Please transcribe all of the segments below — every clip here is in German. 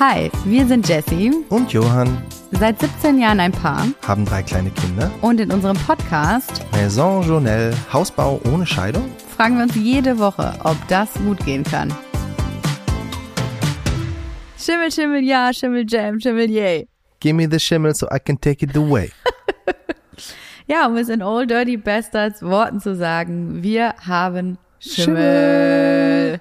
Hi, wir sind Jessie, Und Johann seit 17 Jahren ein Paar haben drei kleine Kinder. und in unserem Podcast Maison Journelle, Hausbau ohne Scheidung. fragen wir uns jede Woche, ob das gut gehen kann. Schimmel, Schimmel, ja, Schimmel, Jam, Schimmel, yay. Give me the Schimmel so I can take it away. Ja, um es in Old Dirty Bastards Worten zu sagen, wir haben Schimmel.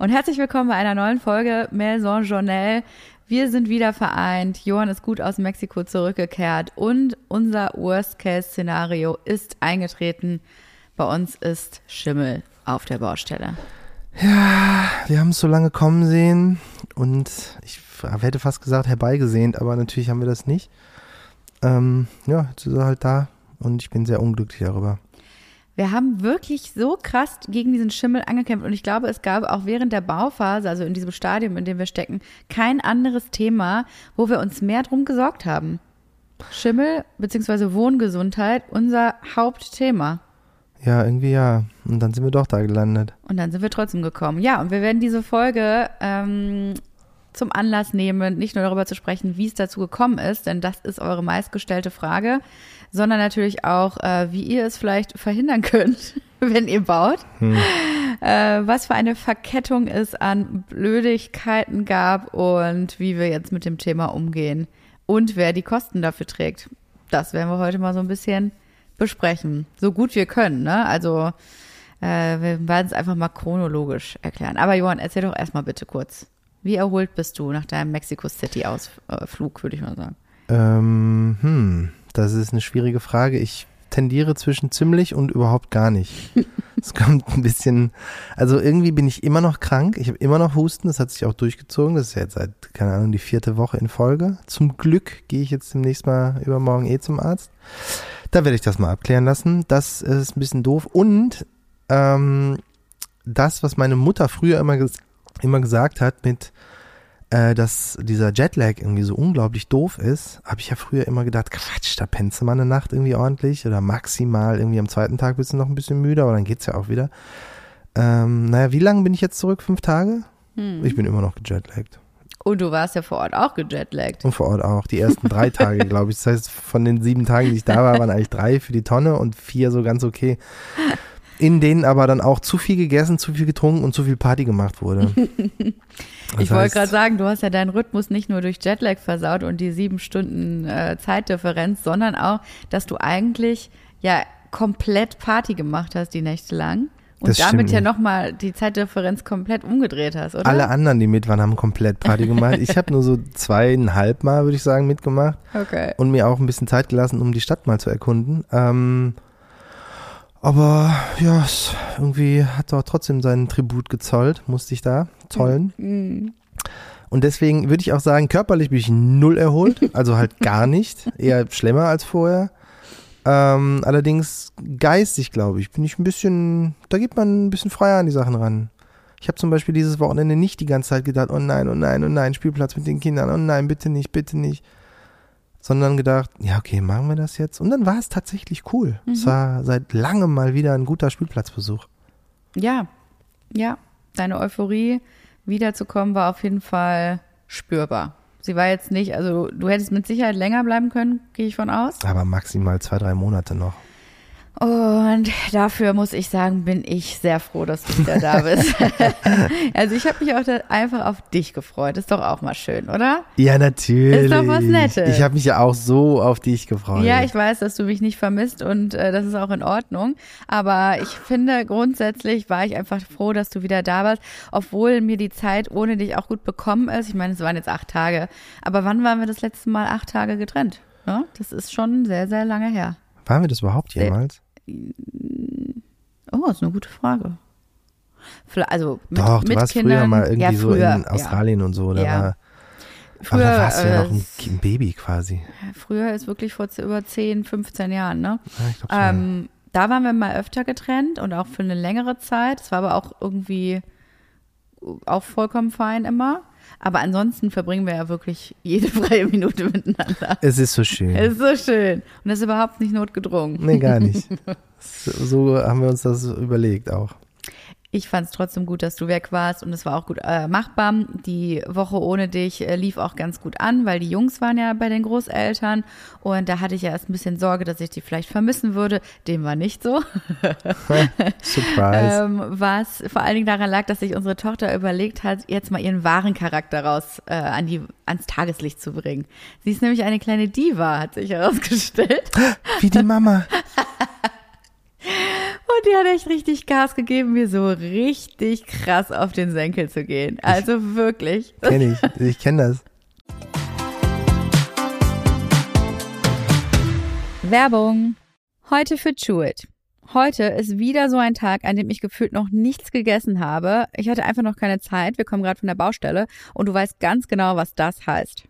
Und herzlich willkommen bei einer neuen Folge Maison Journal. Wir sind wieder vereint. Johann ist gut aus Mexiko zurückgekehrt und unser Worst-Case-Szenario ist eingetreten. Bei uns ist Schimmel auf der Baustelle. Wir haben es so lange kommen sehen und ich hätte fast gesagt herbeigesehnt, aber natürlich haben wir das nicht. Ähm, ja, jetzt ist er halt da und ich bin sehr unglücklich darüber. Wir haben wirklich so krass gegen diesen Schimmel angekämpft und ich glaube, es gab auch während der Bauphase, also in diesem Stadium, in dem wir stecken, kein anderes Thema, wo wir uns mehr drum gesorgt haben. Schimmel bzw. Wohngesundheit, unser Hauptthema. Ja, irgendwie ja. Und dann sind wir doch da gelandet. Und dann sind wir trotzdem gekommen. Ja, und wir werden diese Folge ähm, zum Anlass nehmen, nicht nur darüber zu sprechen, wie es dazu gekommen ist, denn das ist eure meistgestellte Frage, sondern natürlich auch, äh, wie ihr es vielleicht verhindern könnt, wenn ihr baut. Äh, was für eine Verkettung es an Blödigkeiten gab und wie wir jetzt mit dem Thema umgehen und wer die Kosten dafür trägt. Das werden wir heute mal so ein bisschen besprechen. So gut wir können, ne? Also äh, wir werden es einfach mal chronologisch erklären. Aber Johann, erzähl doch erstmal bitte kurz. Wie erholt bist du nach deinem Mexico City-Ausflug, würde ich mal sagen? Ähm, hm, das ist eine schwierige Frage. Ich tendiere zwischen ziemlich und überhaupt gar nicht. Es kommt ein bisschen, also irgendwie bin ich immer noch krank. Ich habe immer noch Husten. Das hat sich auch durchgezogen. Das ist jetzt seit, keine Ahnung, die vierte Woche in Folge. Zum Glück gehe ich jetzt demnächst mal übermorgen eh zum Arzt. Da werde ich das mal abklären lassen. Das ist ein bisschen doof. Und ähm, das, was meine Mutter früher immer, ges immer gesagt hat mit äh, dass dieser Jetlag irgendwie so unglaublich doof ist, habe ich ja früher immer gedacht, Quatsch, da pennst du mal eine Nacht irgendwie ordentlich oder maximal irgendwie am zweiten Tag bist du noch ein bisschen müde, aber dann geht's ja auch wieder. Ähm, naja, wie lange bin ich jetzt zurück? Fünf Tage? Ich bin immer noch gejetlaggt. Und du warst ja vor Ort auch gejetlaggt. Und vor Ort auch. Die ersten drei Tage, glaube ich. Das heißt, von den sieben Tagen, die ich da war, waren eigentlich drei für die Tonne und vier so ganz okay. In denen aber dann auch zu viel gegessen, zu viel getrunken und zu viel Party gemacht wurde. Das ich wollte gerade sagen, du hast ja deinen Rhythmus nicht nur durch Jetlag versaut und die sieben Stunden äh, Zeitdifferenz, sondern auch, dass du eigentlich ja komplett Party gemacht hast die Nächte lang und Das damit stimmt ja nochmal die Zeitdifferenz komplett umgedreht hast, oder? Alle anderen, die mit waren, haben komplett Party gemacht. Ich habe nur so zweieinhalb Mal, würde ich sagen, mitgemacht Okay. und mir auch ein bisschen Zeit gelassen, um die Stadt mal zu erkunden. Ähm, aber ja, irgendwie hat doch trotzdem seinen Tribut gezollt, musste ich da zollen. Mhm. Und deswegen würde ich auch sagen, körperlich bin ich null erholt, also halt gar nicht, eher schlimmer als vorher. Ähm, allerdings geistig, glaube ich, bin ich ein bisschen, da geht man ein bisschen freier an die Sachen ran. Ich habe zum Beispiel dieses Wochenende nicht die ganze Zeit gedacht, oh nein, oh nein, oh nein, Spielplatz mit den Kindern, oh nein, bitte nicht, bitte nicht. Sondern gedacht, ja, okay, machen wir das jetzt. Und dann war es tatsächlich cool. Es war seit langem mal wieder ein guter Spielplatzbesuch. Ja, ja, deine Euphorie wiederzukommen war auf jeden Fall spürbar. Sie war jetzt nicht, also du hättest mit Sicherheit länger bleiben können, gehe ich von aus. Aber maximal zwei, drei Monate noch. Und dafür muss ich sagen, bin ich sehr froh, dass du wieder da bist. also ich habe mich auch einfach auf dich gefreut. Ist doch auch mal schön, oder? Ja, natürlich. Ist doch was Nettes. Ich habe mich ja auch so auf dich gefreut. Ja, ich weiß, dass du mich nicht vermisst und äh, das ist auch in Ordnung. Aber ich finde, grundsätzlich war ich einfach froh, dass du wieder da warst, obwohl mir die Zeit ohne dich auch gut bekommen ist. Ich meine, es waren jetzt acht Tage. Aber wann waren wir das letzte Mal acht Tage getrennt? Ja, das ist schon sehr, sehr lange her. Waren wir das überhaupt jemals? Oh, ist eine gute Frage. Also mit, Doch, du mit warst Kindern, früher mal irgendwie ja, so früher, in Australien und so. Da Ja. war, Ja. aber Früher, da warst du ja noch äh, ein, Baby quasi. früher ist wirklich vor über 10, 15 Jahren, ne? Ja. Ähm, da waren wir mal öfter getrennt und auch für eine längere Zeit. Es war aber auch irgendwie auch vollkommen fein immer. Aber ansonsten verbringen wir ja wirklich jede freie Minute miteinander. es ist so schön. Es ist so schön. Und das ist überhaupt nicht notgedrungen. nee, gar nicht. so, so haben wir uns das überlegt auch. Ich fand es trotzdem gut, dass du weg warst und es war auch gut äh, machbar. Die Woche ohne dich äh, lief auch ganz gut an, weil die Jungs waren ja bei den Großeltern und da hatte ich ja erst ein bisschen Sorge, dass ich die vielleicht vermissen würde. Dem war nicht so. Surprise. ähm, was vor allen Dingen daran lag, dass sich unsere Tochter überlegt hat, jetzt mal ihren wahren Charakter raus äh, an die, ans Tageslicht zu bringen. Sie ist nämlich eine kleine Diva, hat sich herausgestellt. Wie die Mama. Und die hat echt richtig Gas gegeben, mir so richtig krass auf den Senkel zu gehen. Also wirklich. Kenn ich. Ich kenne das. Werbung. Heute für Chewit. Heute ist wieder so ein Tag, an dem ich gefühlt noch nichts gegessen habe. Ich hatte einfach noch keine Zeit. Wir kommen gerade von der Baustelle und du weißt ganz genau, was das heißt.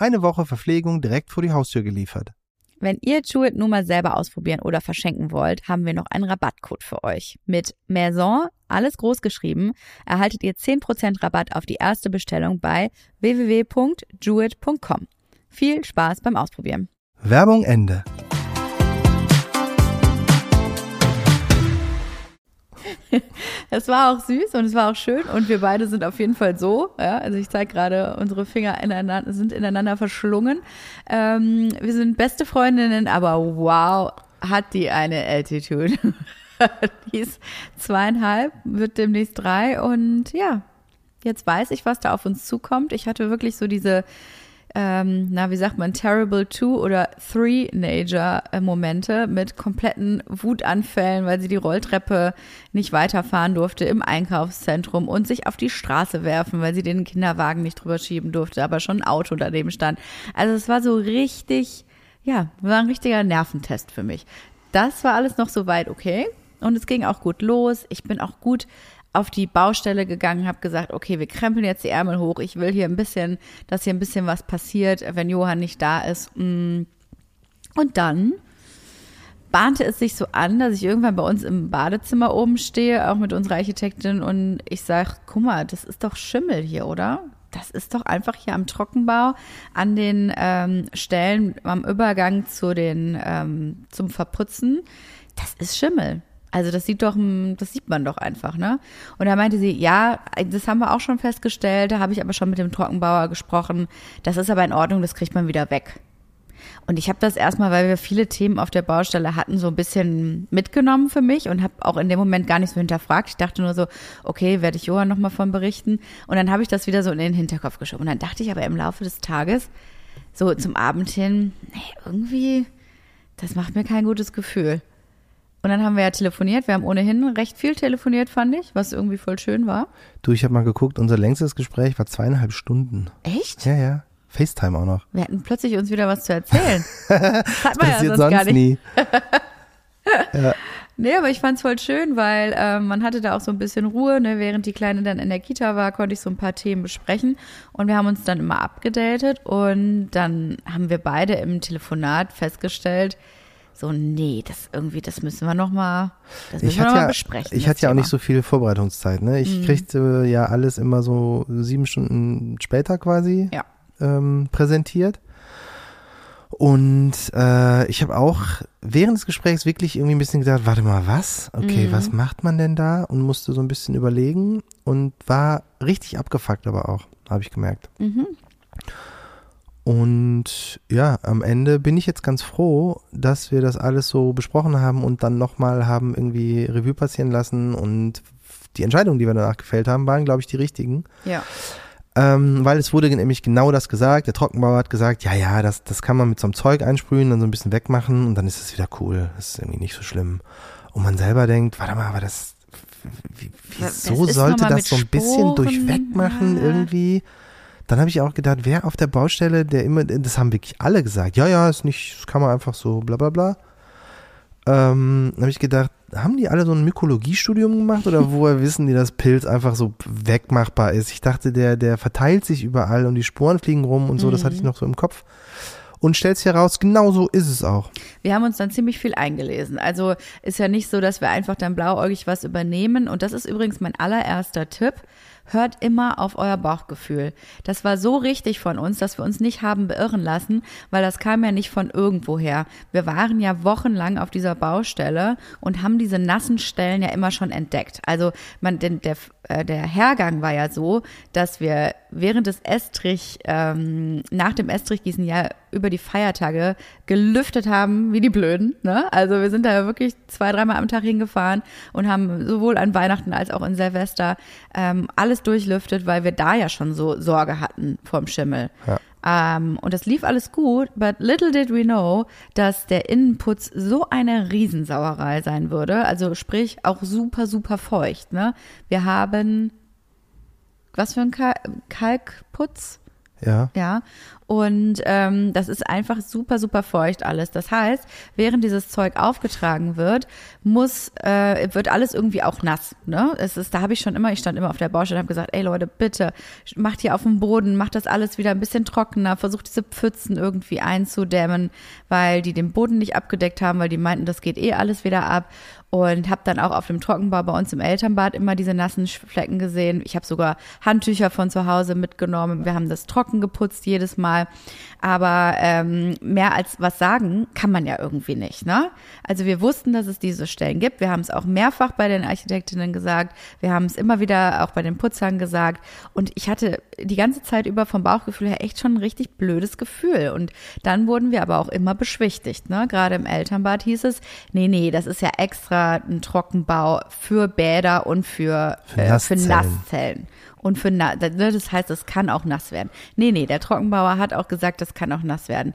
Eine Woche Verpflegung direkt vor die Haustür geliefert. Wenn ihr Chewit nun mal selber ausprobieren oder verschenken wollt, haben wir noch einen Rabattcode für euch. Mit Maison, alles groß geschrieben, erhaltet ihr 10% Rabatt auf die erste Bestellung bei www.jewit.com. Viel Spaß beim Ausprobieren. Werbung Ende. Es war auch süß und es war auch schön und wir beide sind auf jeden Fall so. Ja, also ich zeige gerade, unsere Finger ineinander, sind ineinander verschlungen. Ähm, wir sind beste Freundinnen, aber wow, hat die eine Attitude. die ist zweieinhalb, wird demnächst drei und ja, jetzt weiß ich, was da auf uns zukommt. Ich hatte wirklich so diese ähm, na, wie sagt man, Terrible Two oder Three-Nager-Momente mit kompletten Wutanfällen, weil sie die Rolltreppe nicht weiterfahren durfte im Einkaufszentrum und sich auf die Straße werfen, weil sie den Kinderwagen nicht drüber schieben durfte, aber schon ein Auto daneben stand. Also es war so richtig, ja, war ein richtiger Nerventest für mich. Das war alles noch soweit okay. Und es ging auch gut los. Ich bin auch gut auf die Baustelle gegangen, habe gesagt, okay, wir krempeln jetzt die Ärmel hoch. Ich will hier ein bisschen, dass hier ein bisschen was passiert, wenn Johann nicht da ist. Mm. Und dann bahnte es sich so an, dass ich irgendwann bei uns im Badezimmer oben stehe, auch mit unserer Architektin, und ich sage, guck mal, das ist doch Schimmel hier, oder? Das ist doch einfach hier am Trockenbau an den ähm, Stellen am Übergang zu den ähm, zum Verputzen. Das ist Schimmel. Also das sieht doch, das sieht man doch einfach, ne? Und da meinte sie, ja, das haben wir auch schon festgestellt, da habe ich aber schon mit dem Trockenbauer gesprochen. Das ist aber in Ordnung, das kriegt man wieder weg. Und ich habe das erstmal, weil wir viele Themen auf der Baustelle hatten, so ein bisschen mitgenommen für mich und habe auch in dem Moment gar nicht so hinterfragt. Ich dachte nur so, okay, werde ich Johann nochmal von berichten. Und dann habe ich das wieder so in den Hinterkopf geschoben. Und dann dachte ich aber im Laufe des Tages, so zum Abend hin, nee, irgendwie, das macht mir kein gutes Gefühl. Und dann haben wir ja telefoniert. Wir haben ohnehin recht viel telefoniert, fand ich, was irgendwie voll schön war. Du, ich habe mal geguckt, unser längstes Gespräch war zweieinhalb Stunden. Echt? Ja, ja. FaceTime auch noch. Wir hatten plötzlich uns wieder was zu erzählen. Das hat man ja Passiert sonst sonst gar nicht. nie. Nee, aber ich fand's voll schön, weil ähm, man hatte da auch so ein bisschen Ruhe. Ne? Während die Kleine dann in der Kita war, konnte ich so ein paar Themen besprechen. Und wir haben uns dann immer abgedatet. Und dann haben wir beide im Telefonat festgestellt, so, nee, das irgendwie, das müssen wir noch mal, das müssen Ich wir noch ja, besprechen. ich hatte ja auch nicht so viel Vorbereitungszeit. Ne? Ich Mhm. kriegte ja alles immer so sieben Stunden später quasi Ja. ähm, präsentiert. Und äh, ich habe auch während des Gesprächs wirklich irgendwie ein bisschen gedacht, warte mal, was? Okay, Mhm. was macht man denn da? Und musste so ein bisschen überlegen und war richtig abgefuckt aber auch, habe ich gemerkt. Mhm. Und ja, am Ende bin ich jetzt ganz froh, dass wir das alles so besprochen haben und dann nochmal haben irgendwie Revue passieren lassen und die Entscheidungen, die wir danach gefällt haben, waren, glaube ich, die richtigen. Ja. Ähm, weil es wurde nämlich genau das gesagt. Der Trockenbauer hat gesagt, ja, ja, das, das kann man mit so einem Zeug einsprühen, dann so ein bisschen wegmachen und dann ist es wieder cool. Das ist irgendwie nicht so schlimm. Und man selber denkt, warte mal, aber das, wie, Das wieso sollte das so ein bisschen Sporen, durchwegmachen ja. irgendwie? Dann habe ich auch gedacht, wer auf der Baustelle, der immer, das haben wirklich alle gesagt, ja, ja, ist nicht, das kann man einfach so, bla bla bla. Ähm, habe ich gedacht, haben die alle so ein Mykologiestudium gemacht oder woher wissen die, dass Pilz einfach so wegmachbar ist? Ich dachte, der, der verteilt sich überall und die Sporen fliegen rum und so, das hatte ich noch so im Kopf. Und stellst heraus, genau so ist es auch. Wir haben uns dann ziemlich viel eingelesen. Also ist ja nicht so, dass wir einfach dann blauäugig was übernehmen. Und das ist übrigens mein allererster Tipp. Hört immer auf euer Bauchgefühl. Das war so richtig von uns, dass wir uns nicht haben beirren lassen, weil das kam ja nicht von irgendwoher. Wir waren ja wochenlang auf dieser Baustelle und haben diese nassen Stellen ja immer schon entdeckt. Also man, denn der, äh, der Hergang war ja so, dass wir während des Estrich, ähm, nach dem Estrichgießen ja über die Feiertage gelüftet haben wie die Blöden. Ne? Also wir sind da wirklich zwei, dreimal am Tag hingefahren und haben sowohl an Weihnachten als auch in Silvester ähm, alles durchlüftet, weil wir da ja schon so Sorge hatten vorm Schimmel. Ja. Ähm, und das lief alles gut, but little did we know, dass der Innenputz so eine Riesensauerei sein würde. Also sprich auch super, super feucht. Ne? Wir haben was für ein Kal Kalkputz? Ja. Ja, und ähm, das ist einfach super, super feucht alles. Das heißt, während dieses Zeug aufgetragen wird, muss, äh, wird alles irgendwie auch nass. Ne? Es ist, da habe ich schon immer, ich stand immer auf der Baustelle und habe gesagt, ey Leute, bitte, macht hier auf dem Boden, macht das alles wieder ein bisschen trockener, versucht diese Pfützen irgendwie einzudämmen, weil die den Boden nicht abgedeckt haben, weil die meinten, das geht eh alles wieder ab. Und habe dann auch auf dem Trockenbau bei uns im Elternbad immer diese nassen Flecken gesehen. Ich habe sogar Handtücher von zu Hause mitgenommen. Wir haben das trocken geputzt jedes Mal. Aber ähm, mehr als was sagen kann man ja irgendwie nicht. Ne? Also wir wussten, dass es diese Stellen gibt. Wir haben es auch mehrfach bei den Architektinnen gesagt. Wir haben es immer wieder auch bei den Putzern gesagt. Und ich hatte die ganze Zeit über vom Bauchgefühl her echt schon ein richtig blödes Gefühl. Und dann wurden wir aber auch immer beschwichtigt. Ne? Gerade im Elternbad hieß es, nee, nee, das ist ja extra ein Trockenbau für Bäder und für, Für äh, für Nasszellen. Und für na ne, das heißt, es kann auch nass werden. Nee, nee, der Trockenbauer hat auch gesagt, das kann auch nass werden.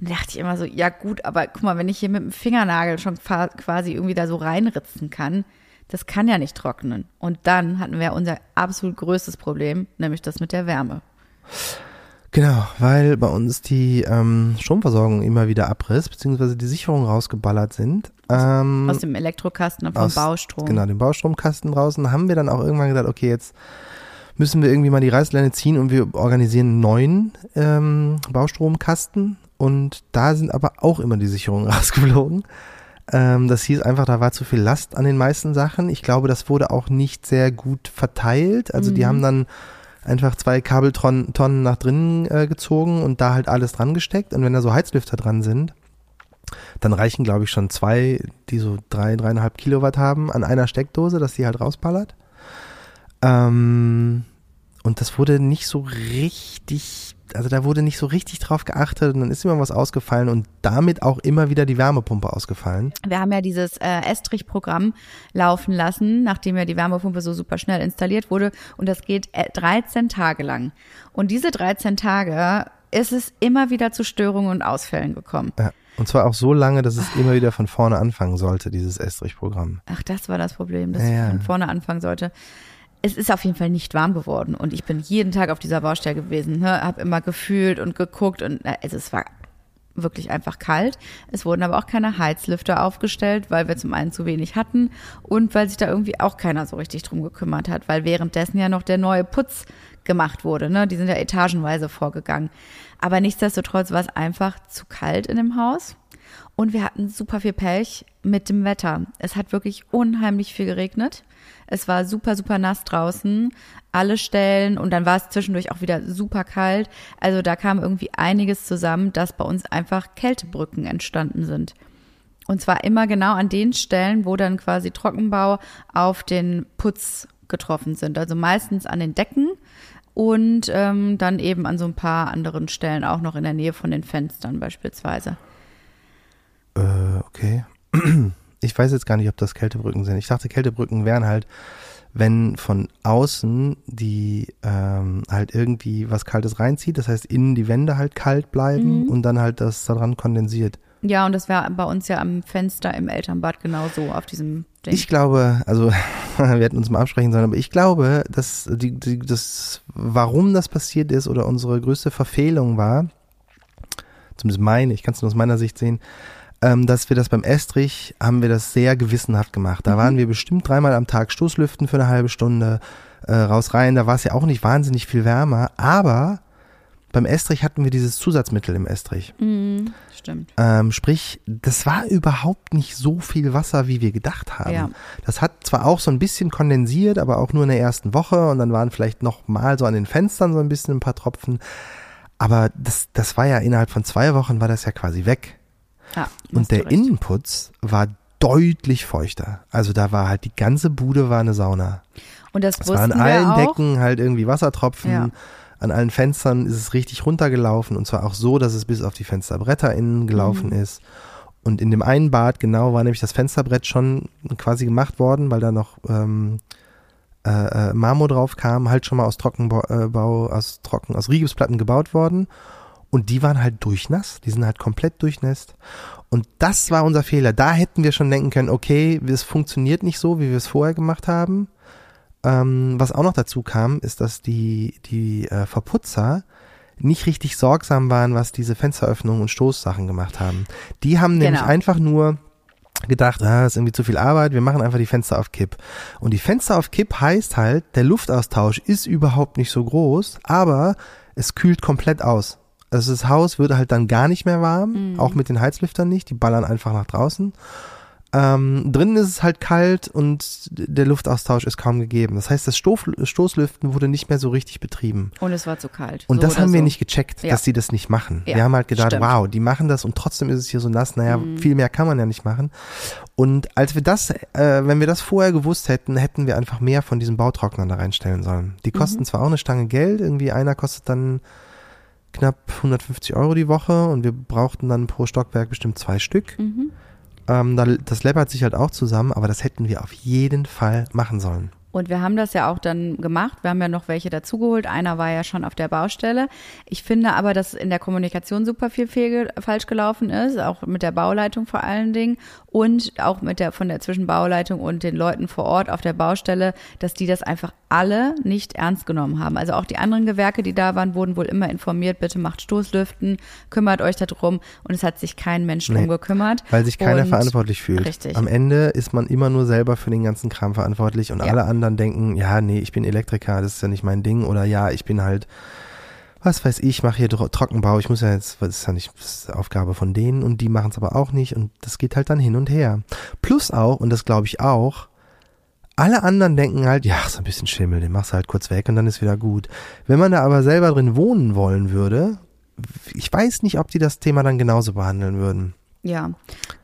Und da dachte ich immer so, ja gut, aber guck mal, wenn ich hier mit dem Fingernagel schon quasi irgendwie da so reinritzen kann, das kann ja nicht trocknen. Und dann hatten wir unser absolut größtes Problem, nämlich das mit der Wärme. Genau, weil bei uns die ähm, Stromversorgung immer wieder abriss, beziehungsweise die Sicherungen rausgeballert sind. Ähm, Aus dem Elektrokasten und vom aus- Baustrom. Genau, den Baustromkasten draußen, haben wir dann auch irgendwann gedacht, okay, jetzt müssen wir irgendwie mal die Reißleine ziehen und wir organisieren einen neuen ähm, Baustromkasten und da sind aber auch immer die Sicherungen rausgeflogen. Ähm, das hieß einfach, da war zu viel Last an den meisten Sachen. Ich glaube, das wurde auch nicht sehr gut verteilt. Also die haben dann einfach zwei Kabeltonnen Tonnen nach drinnen äh, gezogen und da halt alles dran gesteckt. Und wenn da so Heizlüfter dran sind, dann reichen, glaube ich, schon zwei, die so drei, dreieinhalb Kilowatt haben an einer Steckdose, dass die halt rausballert. Ähm, und das wurde nicht so richtig, also da wurde nicht so richtig drauf geachtet und dann ist immer was ausgefallen und damit auch immer wieder die Wärmepumpe ausgefallen. Wir haben ja dieses äh, Estrich-Programm laufen lassen, nachdem ja die Wärmepumpe so super schnell installiert wurde. Und das geht äh, 13 Tage lang. Und diese 13 Tage ist es immer wieder zu Störungen und Ausfällen gekommen. Ja. Und zwar auch so lange, dass es immer wieder von vorne anfangen sollte, dieses Estrich-Programm. Ach, das war das Problem, dass Ja, ja. von vorne anfangen sollte. Es ist auf jeden Fall nicht warm geworden und ich bin jeden Tag auf dieser Baustelle gewesen, ne? habe immer gefühlt und geguckt und also es war wirklich einfach kalt. Es wurden aber auch keine Heizlüfter aufgestellt, weil wir zum einen zu wenig hatten und weil sich da irgendwie auch keiner so richtig drum gekümmert hat, weil währenddessen ja noch der neue Putz gemacht wurde. Ne? Die sind ja etagenweise vorgegangen. Aber nichtsdestotrotz war es einfach zu kalt in dem Haus. Und wir hatten super viel Pech mit dem Wetter. Es hat wirklich unheimlich viel geregnet. Es war super, super nass draußen. Alle Stellen und dann war es zwischendurch auch wieder super kalt. Also da kam irgendwie einiges zusammen, dass bei uns einfach Kältebrücken entstanden sind. Und zwar immer genau an den Stellen, wo dann quasi Trockenbau auf den Putz getroffen sind. Also meistens an den Decken und ähm, dann eben an so ein paar anderen Stellen, auch noch in der Nähe von den Fenstern beispielsweise. Äh, okay. Ich weiß jetzt gar nicht, ob das Kältebrücken sind. Ich dachte, Kältebrücken wären halt, wenn von außen die ähm, halt irgendwie was Kaltes reinzieht, das heißt innen die Wände halt kalt bleiben Mhm. und dann halt das daran kondensiert. Ja, und das war bei uns ja am Fenster im Elternbad genauso auf diesem Ding. Ich glaube, also wir hätten uns mal absprechen sollen, aber ich glaube, dass die, die, das, warum das passiert ist oder unsere größte Verfehlung war, zumindest meine, ich kann es nur aus meiner Sicht sehen, ähm, dass wir das beim Estrich haben wir das sehr gewissenhaft gemacht. Da waren wir bestimmt dreimal am Tag Stoßlüften für eine halbe Stunde äh, raus rein. Da war es ja auch nicht wahnsinnig viel wärmer, aber beim Estrich hatten wir dieses Zusatzmittel im Estrich. Mhm, stimmt. Ähm, sprich, das war überhaupt nicht so viel Wasser, wie wir gedacht haben. Ja. Das hat zwar auch so ein bisschen kondensiert, aber auch nur in der ersten Woche und dann waren vielleicht noch mal so an den Fenstern so ein bisschen ein paar Tropfen. Aber das, das war ja innerhalb von zwei Wochen war das ja quasi weg. Ja, Und der. Innenputz war deutlich feuchter. Also da war halt die ganze Bude war eine Sauna. Und das Es war an wussten allen auch. Decken halt irgendwie Wassertropfen. Ja. An allen Fenstern ist es richtig runtergelaufen und zwar auch so, dass es bis auf die Fensterbretter innen gelaufen Mhm. ist. Und in dem einen Bad genau war nämlich das Fensterbrett schon quasi gemacht worden, weil da noch ähm, äh, äh, Marmor drauf kam, halt schon mal aus Trockenbau, äh, aus Trocken, aus Rigipsplatten gebaut worden. Und die waren halt durchnass, die sind halt komplett durchnässt. Und das war unser Fehler. Da hätten wir schon denken können, okay, es funktioniert nicht so, wie wir es vorher gemacht haben. Ähm, was auch noch dazu kam, ist, dass die, die äh, Verputzer nicht richtig sorgsam waren, was diese Fensteröffnungen und Stoßsachen gemacht haben. Die haben nämlich Genau. einfach nur gedacht, ah, ist irgendwie zu viel Arbeit, wir machen einfach die Fenster auf Kipp. Und die Fenster auf Kipp heißt halt, der Luftaustausch ist überhaupt nicht so groß, aber es kühlt komplett aus. Also das Haus wird halt dann gar nicht mehr warm, auch mit den Heizlüftern nicht, die ballern einfach nach draußen. Ähm, drinnen ist es halt kalt und der Luftaustausch ist kaum gegeben. Das heißt, das Stoß, Stoßlüften wurde nicht mehr so richtig betrieben. Und es war zu kalt. Und So das haben wir so. nicht gecheckt, Ja. dass sie das nicht machen. Ja, wir haben halt gedacht, stimmt. Mhm. wow, die machen das und trotzdem ist es hier so nass. Naja, viel mehr kann man ja nicht machen. Und als wir das, äh, wenn wir das vorher gewusst hätten, hätten wir einfach mehr von diesen Bautrocknern da reinstellen sollen. Die kosten Mhm. zwar auch eine Stange Geld, irgendwie einer kostet dann knapp 150 Euro die Woche und wir brauchten dann pro Stockwerk bestimmt zwei Stück. Mhm. Ähm, da, das läppert sich halt auch zusammen, aber das hätten wir auf jeden Fall machen sollen. Und wir haben das ja auch dann gemacht. Wir haben ja noch welche dazugeholt. Einer war ja schon auf der Baustelle. Ich finde aber, dass in der Kommunikation super viel fehl, falsch gelaufen ist, auch mit der Bauleitung vor allen Dingen und auch mit der von der Zwischenbauleitung und den Leuten vor Ort auf der Baustelle, dass die das einfach alle nicht ernst genommen haben. Also auch die anderen Gewerke, die da waren, wurden wohl immer informiert, bitte macht Stoßlüften, kümmert euch darum. Und es hat sich kein Mensch Nee. drum gekümmert. Weil sich keiner Und- verantwortlich fühlt. Richtig. Am Ende ist man immer nur selber für den ganzen Kram verantwortlich und Ja. alle anderen denken, ja, nee, ich bin Elektriker, das ist ja nicht mein Ding oder ja, ich bin halt, was weiß ich, mache hier Tro- Trockenbau, ich muss ja jetzt, das ist ja nicht das ist Aufgabe von denen und die machen es aber auch nicht und das geht halt dann hin und her. Plus auch, und das glaube ich auch, alle anderen denken halt, ja, so ein bisschen Schimmel, den machst du halt kurz weg und dann ist wieder gut. Wenn man da aber selber drin wohnen wollen würde, ich weiß nicht, ob die das Thema dann genauso behandeln würden. Ja,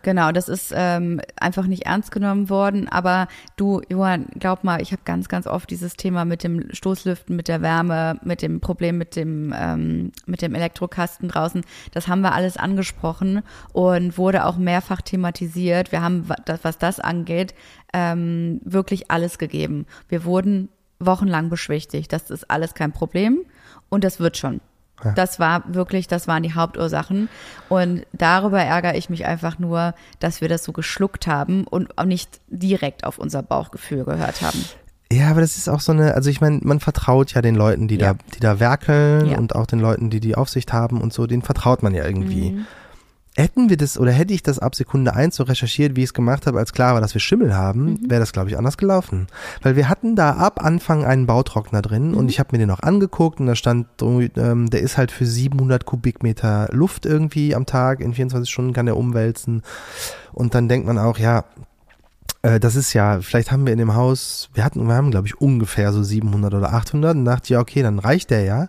genau. Das ist ähm, einfach nicht ernst genommen worden. Aber du, Johann, glaub mal, ich habe ganz, ganz oft dieses Thema mit dem Stoßlüften, mit der Wärme, mit dem Problem mit dem ähm, mit dem Elektrokasten draußen. Das haben wir alles angesprochen und wurde auch mehrfach thematisiert. Wir haben, was das angeht, ähm, wirklich alles gegeben. Wir wurden wochenlang beschwichtigt. Das ist alles kein Problem und das wird schon. Ja. Das war wirklich, das waren die Hauptursachen. Und darüber ärgere ich mich einfach nur, dass wir das so geschluckt haben und auch nicht direkt auf unser Bauchgefühl gehört haben. Ja, aber das ist auch so eine, also ich meine, man vertraut ja den Leuten, die Ja. da, die da werkeln Ja. und auch den Leuten, die die Aufsicht haben und so, denen vertraut man ja irgendwie. Mhm. Hätten wir das oder hätte ich das ab Sekunde eins so recherchiert, wie ich es gemacht habe, als klar war, dass wir Schimmel haben, Mhm. wäre das, glaube ich, anders gelaufen. Weil wir hatten da ab Anfang einen Bautrockner drin Mhm. und ich habe mir den noch angeguckt und da stand, ähm, der ist halt für 700 Kubikmeter Luft irgendwie am Tag, in 24 Stunden kann der umwälzen. Und dann denkt man auch, ja, äh, das ist ja, vielleicht haben wir in dem Haus, wir hatten, wir haben glaube ich ungefähr so 700 oder 800 und dachte, ja, okay, dann reicht der ja.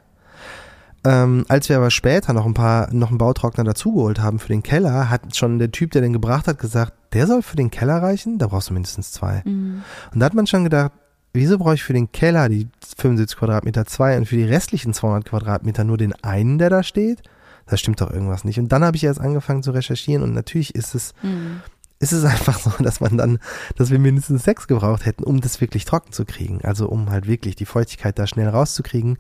Ähm, als wir aber später noch ein paar, noch einen Bautrockner dazugeholt haben für den Keller, hat schon der Typ, der den gebracht hat, gesagt, der soll für den Keller reichen? Da brauchst du mindestens zwei. Mhm. Und da hat man schon gedacht, wieso brauche ich für den Keller die 75 Quadratmeter zwei und für die restlichen 200 Quadratmeter nur den einen, der da steht? Da stimmt doch irgendwas nicht. Und dann habe ich erst angefangen zu recherchieren und natürlich ist es, Mhm. ist es einfach so, dass man dann, dass wir mindestens sechs gebraucht hätten, um das wirklich trocken zu kriegen. Also um halt wirklich die Feuchtigkeit da schnell rauszukriegen,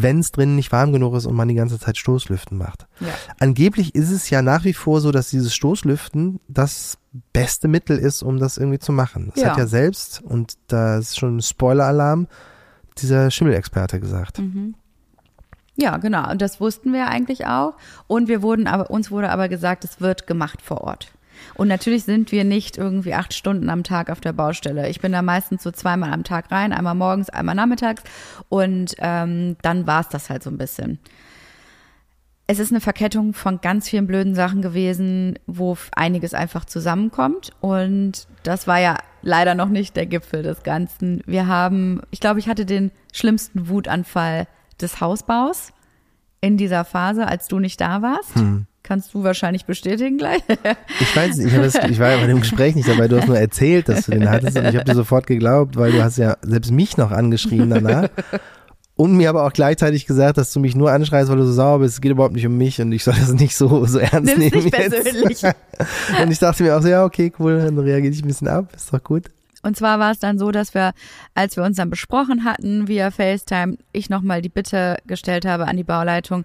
wenn es drinnen nicht warm genug ist und man die ganze Zeit Stoßlüften macht. Ja. Angeblich ist es ja nach wie vor so, dass dieses Stoßlüften das beste Mittel ist, um das irgendwie zu machen. Das Ja. hat ja selbst, und da ist schon ein Spoiler-Alarm, dieser Schimmelexperte gesagt. Mhm. Ja, genau. Und das wussten wir eigentlich auch. Und wir wurden aber, uns wurde aber gesagt, es wird gemacht vor Ort. Und natürlich sind wir nicht irgendwie acht Stunden am Tag auf der Baustelle. Ich bin da meistens so zweimal am Tag rein, einmal morgens, einmal nachmittags. Und ähm, dann war es das halt so ein bisschen. Es ist eine Verkettung von ganz vielen blöden Sachen gewesen, wo einiges einfach zusammenkommt. Und das war ja leider noch nicht der Gipfel des Ganzen. Wir haben, ich glaube, ich hatte den schlimmsten Wutanfall des Hausbaus in dieser Phase, als du nicht da warst. Kannst du wahrscheinlich bestätigen gleich. Ich weiß nicht, ich, das, ich war ja bei dem Gespräch nicht dabei, du hast nur erzählt, dass du den hattest und ich habe dir sofort geglaubt, weil du hast ja selbst mich noch angeschrien danach. Und mir aber auch gleichzeitig gesagt, dass du mich nur anschreist, weil du so sauer bist. Es geht überhaupt nicht um mich und ich soll das nicht so, so ernst Nimm's nehmen. nicht jetzt. persönlich. Und ich dachte mir auch so, ja, okay, cool, dann reagiere ich ein bisschen ab, ist doch gut. Und zwar war es dann so, dass wir, als wir uns dann besprochen hatten via FaceTime, ich nochmal die Bitte gestellt habe an die Bauleitung,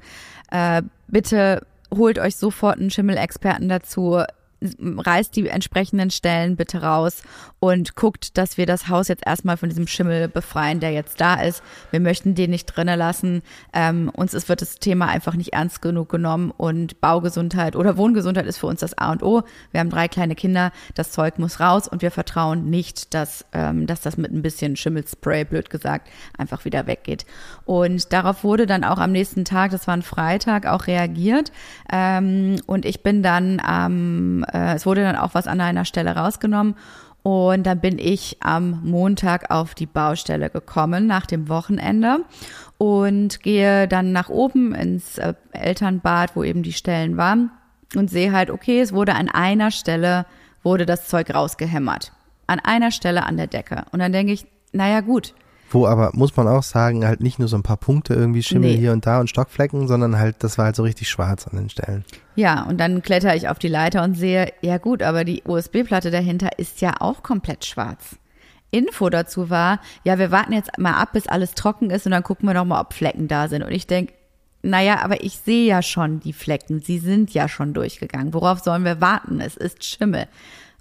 äh, bitte holt euch sofort einen Schimmelexperten dazu, reißt die entsprechenden Stellen bitte raus und guckt, dass wir das Haus jetzt erstmal von diesem Schimmel befreien, der jetzt da ist. Wir möchten den nicht drinnen lassen. Ähm, uns ist, wird das Thema einfach nicht ernst genug genommen und Baugesundheit oder Wohngesundheit ist für uns das A und O. Wir haben drei kleine Kinder, das Zeug muss raus und wir vertrauen nicht, dass, ähm, dass das mit ein bisschen Schimmelspray, blöd gesagt, einfach wieder weggeht. Und darauf wurde dann auch am nächsten Tag, das war ein Freitag, auch reagiert. Ähm, und ich bin dann am, äh, es wurde dann auch was an einer Stelle rausgenommen. Und dann bin ich am Montag auf die Baustelle gekommen nach dem Wochenende und gehe dann nach oben ins äh, Elternbad, wo eben die Stellen waren und sehe halt, okay, es wurde an einer Stelle, wurde das Zeug rausgehämmert. An einer Stelle an der Decke. Und dann denke ich, naja gut, Wo aber, muss man auch sagen, halt nicht nur so ein paar Punkte irgendwie Schimmel Nee. hier und da und Stockflecken, sondern halt, das war halt so richtig schwarz an den Stellen. Ja, und dann kletter ich auf die Leiter und sehe, ja gut, aber die USB-Platte dahinter ist ja auch komplett schwarz. Info dazu war, ja, wir warten jetzt mal ab, bis alles trocken ist und dann gucken wir noch mal, ob Flecken da sind. Und ich denk, naja, aber ich sehe ja schon die Flecken, sie sind ja schon durchgegangen. Worauf sollen wir warten? Es ist Schimmel.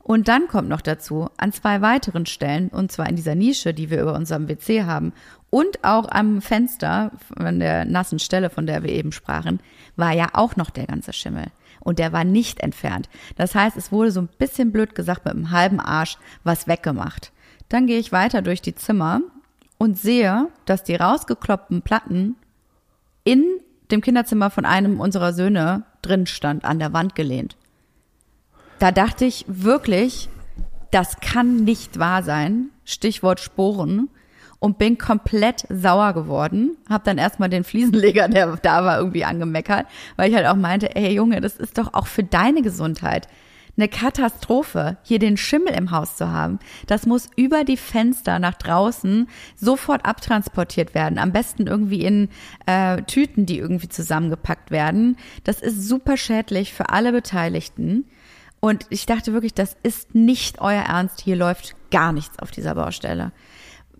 Und dann kommt noch dazu, an zwei weiteren Stellen, und zwar in dieser Nische, die wir über unserem WC haben, und auch am Fenster von der nassen Stelle, von der wir eben sprachen, war ja auch noch der ganze Schimmel. Und der war nicht entfernt. Das heißt, es wurde so ein bisschen blöd gesagt mit einem halben Arsch was weggemacht. Dann gehe ich weiter durch die Zimmer und sehe, dass die rausgekloppten Platten in dem Kinderzimmer von einem unserer Söhne drin stand, an der Wand gelehnt. Da dachte ich wirklich, das kann nicht wahr sein. Stichwort Sporen. Und bin komplett sauer geworden. Hab dann erstmal den Fliesenleger, der da war, irgendwie angemeckert, weil ich halt auch meinte, ey Junge, das ist doch auch für deine Gesundheit eine Katastrophe, hier den Schimmel im Haus zu haben. Das muss über die Fenster nach draußen sofort abtransportiert werden. Am besten irgendwie in äh, Tüten, die irgendwie zusammengepackt werden. Das ist super schädlich für alle Beteiligten. Und ich dachte wirklich, das ist nicht euer Ernst. Hier läuft gar nichts auf dieser Baustelle.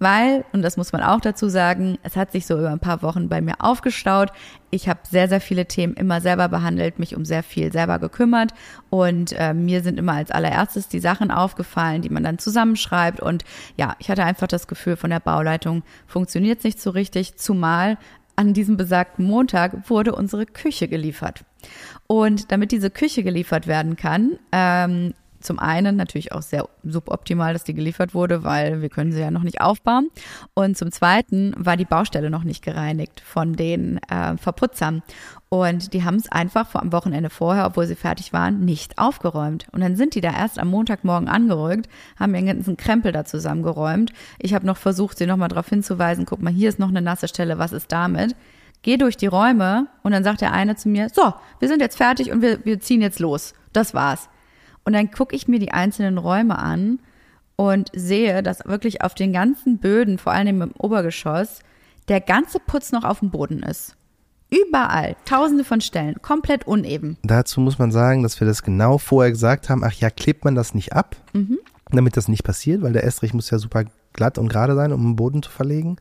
Weil, und das muss man auch dazu sagen, es hat sich so über ein paar Wochen bei mir aufgestaut. Ich habe sehr, sehr viele Themen immer selber behandelt, mich um sehr viel selber gekümmert. Und äh, mir sind immer als allererstes die Sachen aufgefallen, die man dann zusammenschreibt. Und ja, ich hatte einfach das Gefühl, von der Bauleitung funktioniert es nicht so richtig, zumal an diesem besagten Montag wurde unsere Küche geliefert. Und damit diese Küche geliefert werden kann, ähm, zum einen natürlich auch sehr suboptimal, dass die geliefert wurde, weil wir können sie ja noch nicht aufbauen. Und zum zweiten war die Baustelle noch nicht gereinigt von den äh, Verputzern. Und die haben es einfach vor am Wochenende vorher, obwohl sie fertig waren, nicht aufgeräumt. Und dann sind die da erst am Montagmorgen angerückt, haben ihren ganzen Krempel da zusammengeräumt. Ich habe noch versucht, sie nochmal darauf hinzuweisen, guck mal, hier ist noch eine nasse Stelle, was ist damit? Geh durch die Räume und dann sagt der eine zu mir, so, wir sind jetzt fertig und wir, wir ziehen jetzt los. Das war's. Und dann gucke ich mir die einzelnen Räume an und sehe, dass wirklich auf den ganzen Böden, vor allem im Obergeschoss, der ganze Putz noch auf dem Boden ist. Überall, tausende von Stellen, komplett uneben. Dazu muss man sagen, dass wir das genau vorher gesagt haben, ach ja, klebt man das nicht ab, mhm. damit das nicht passiert, weil der Estrich muss ja super glatt und gerade sein, um den Boden zu verlegen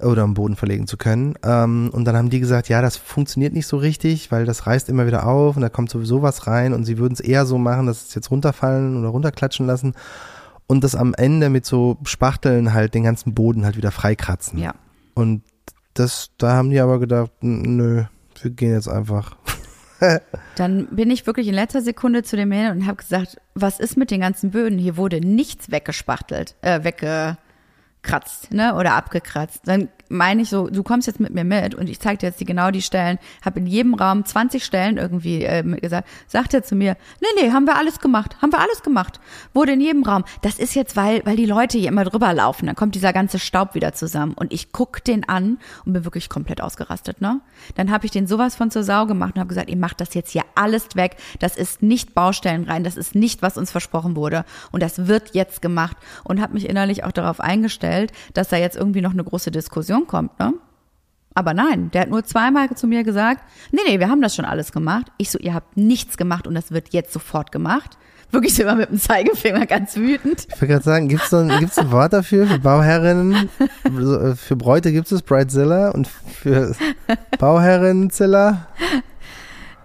oder am Boden verlegen zu können. Ähm, und dann haben die gesagt, ja, das funktioniert nicht so richtig, weil das reißt immer wieder auf und da kommt sowieso was rein und sie würden es eher so machen, dass es jetzt runterfallen oder runterklatschen lassen und das am Ende mit so Spachteln halt den ganzen Boden halt wieder freikratzen. Ja. Und das, da haben die aber gedacht, nö, wir gehen jetzt einfach. Dann bin ich wirklich in letzter Sekunde zu dem hin und habe gesagt, was ist mit den ganzen Böden? Hier wurde nichts weggespachtelt, äh, wegge kratzt, ne, oder abgekratzt. Dann meine ich so, du kommst jetzt mit mir mit und ich zeige dir jetzt die, genau die Stellen, habe in jedem Raum 20 Stellen irgendwie äh, gesagt, sagt er zu mir, nee, nee, haben wir alles gemacht, haben wir alles gemacht. Wurde in jedem Raum. Das ist jetzt, weil, weil die Leute hier immer drüber laufen, dann kommt dieser ganze Staub wieder zusammen und ich guck den an und bin wirklich komplett ausgerastet, ne? Dann habe ich den sowas von zur Sau gemacht und habe gesagt, ihr macht das jetzt hier alles weg, das ist nicht Baustellen rein, das ist nicht, was uns versprochen wurde und das wird jetzt gemacht und habe mich innerlich auch darauf eingestellt, dass da jetzt irgendwie noch eine große Diskussion kommt, ne? Aber nein, der hat nur zweimal zu mir gesagt, nee, nee, wir haben das schon alles gemacht. Ich so, ihr habt nichts gemacht und das wird jetzt sofort gemacht. Wirklich immer mit dem Zeigefinger ganz wütend. Ich wollte gerade sagen, gibt es so ein, gibt's ein Wort dafür für Bauherrinnen? Äh, für Bräute gibt es Bridezilla und für Bauherrinnenzilla?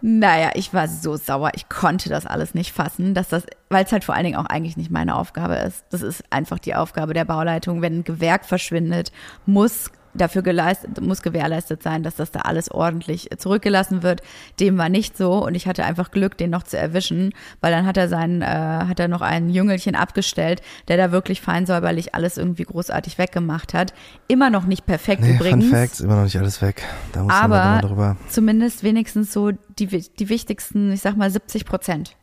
Naja, ich war so sauer, ich konnte das alles nicht fassen, dass das, weil es halt vor allen Dingen auch eigentlich nicht meine Aufgabe ist. Das ist einfach die Aufgabe der Bauleitung. Wenn ein Gewerk verschwindet, muss dafür geleistet, muss gewährleistet sein, dass das da alles ordentlich zurückgelassen wird. Dem war nicht so und ich hatte einfach Glück, den noch zu erwischen, weil dann hat er seinen, äh, hat er noch ein Jüngelchen abgestellt, der da wirklich feinsäuberlich alles irgendwie großartig weggemacht hat. Immer noch nicht perfekt nee, übrigens. Fun Facts, immer noch nicht alles weg. Da muss aber man drüber. zumindest wenigstens so die, die wichtigsten, ich sag mal 70 Prozent.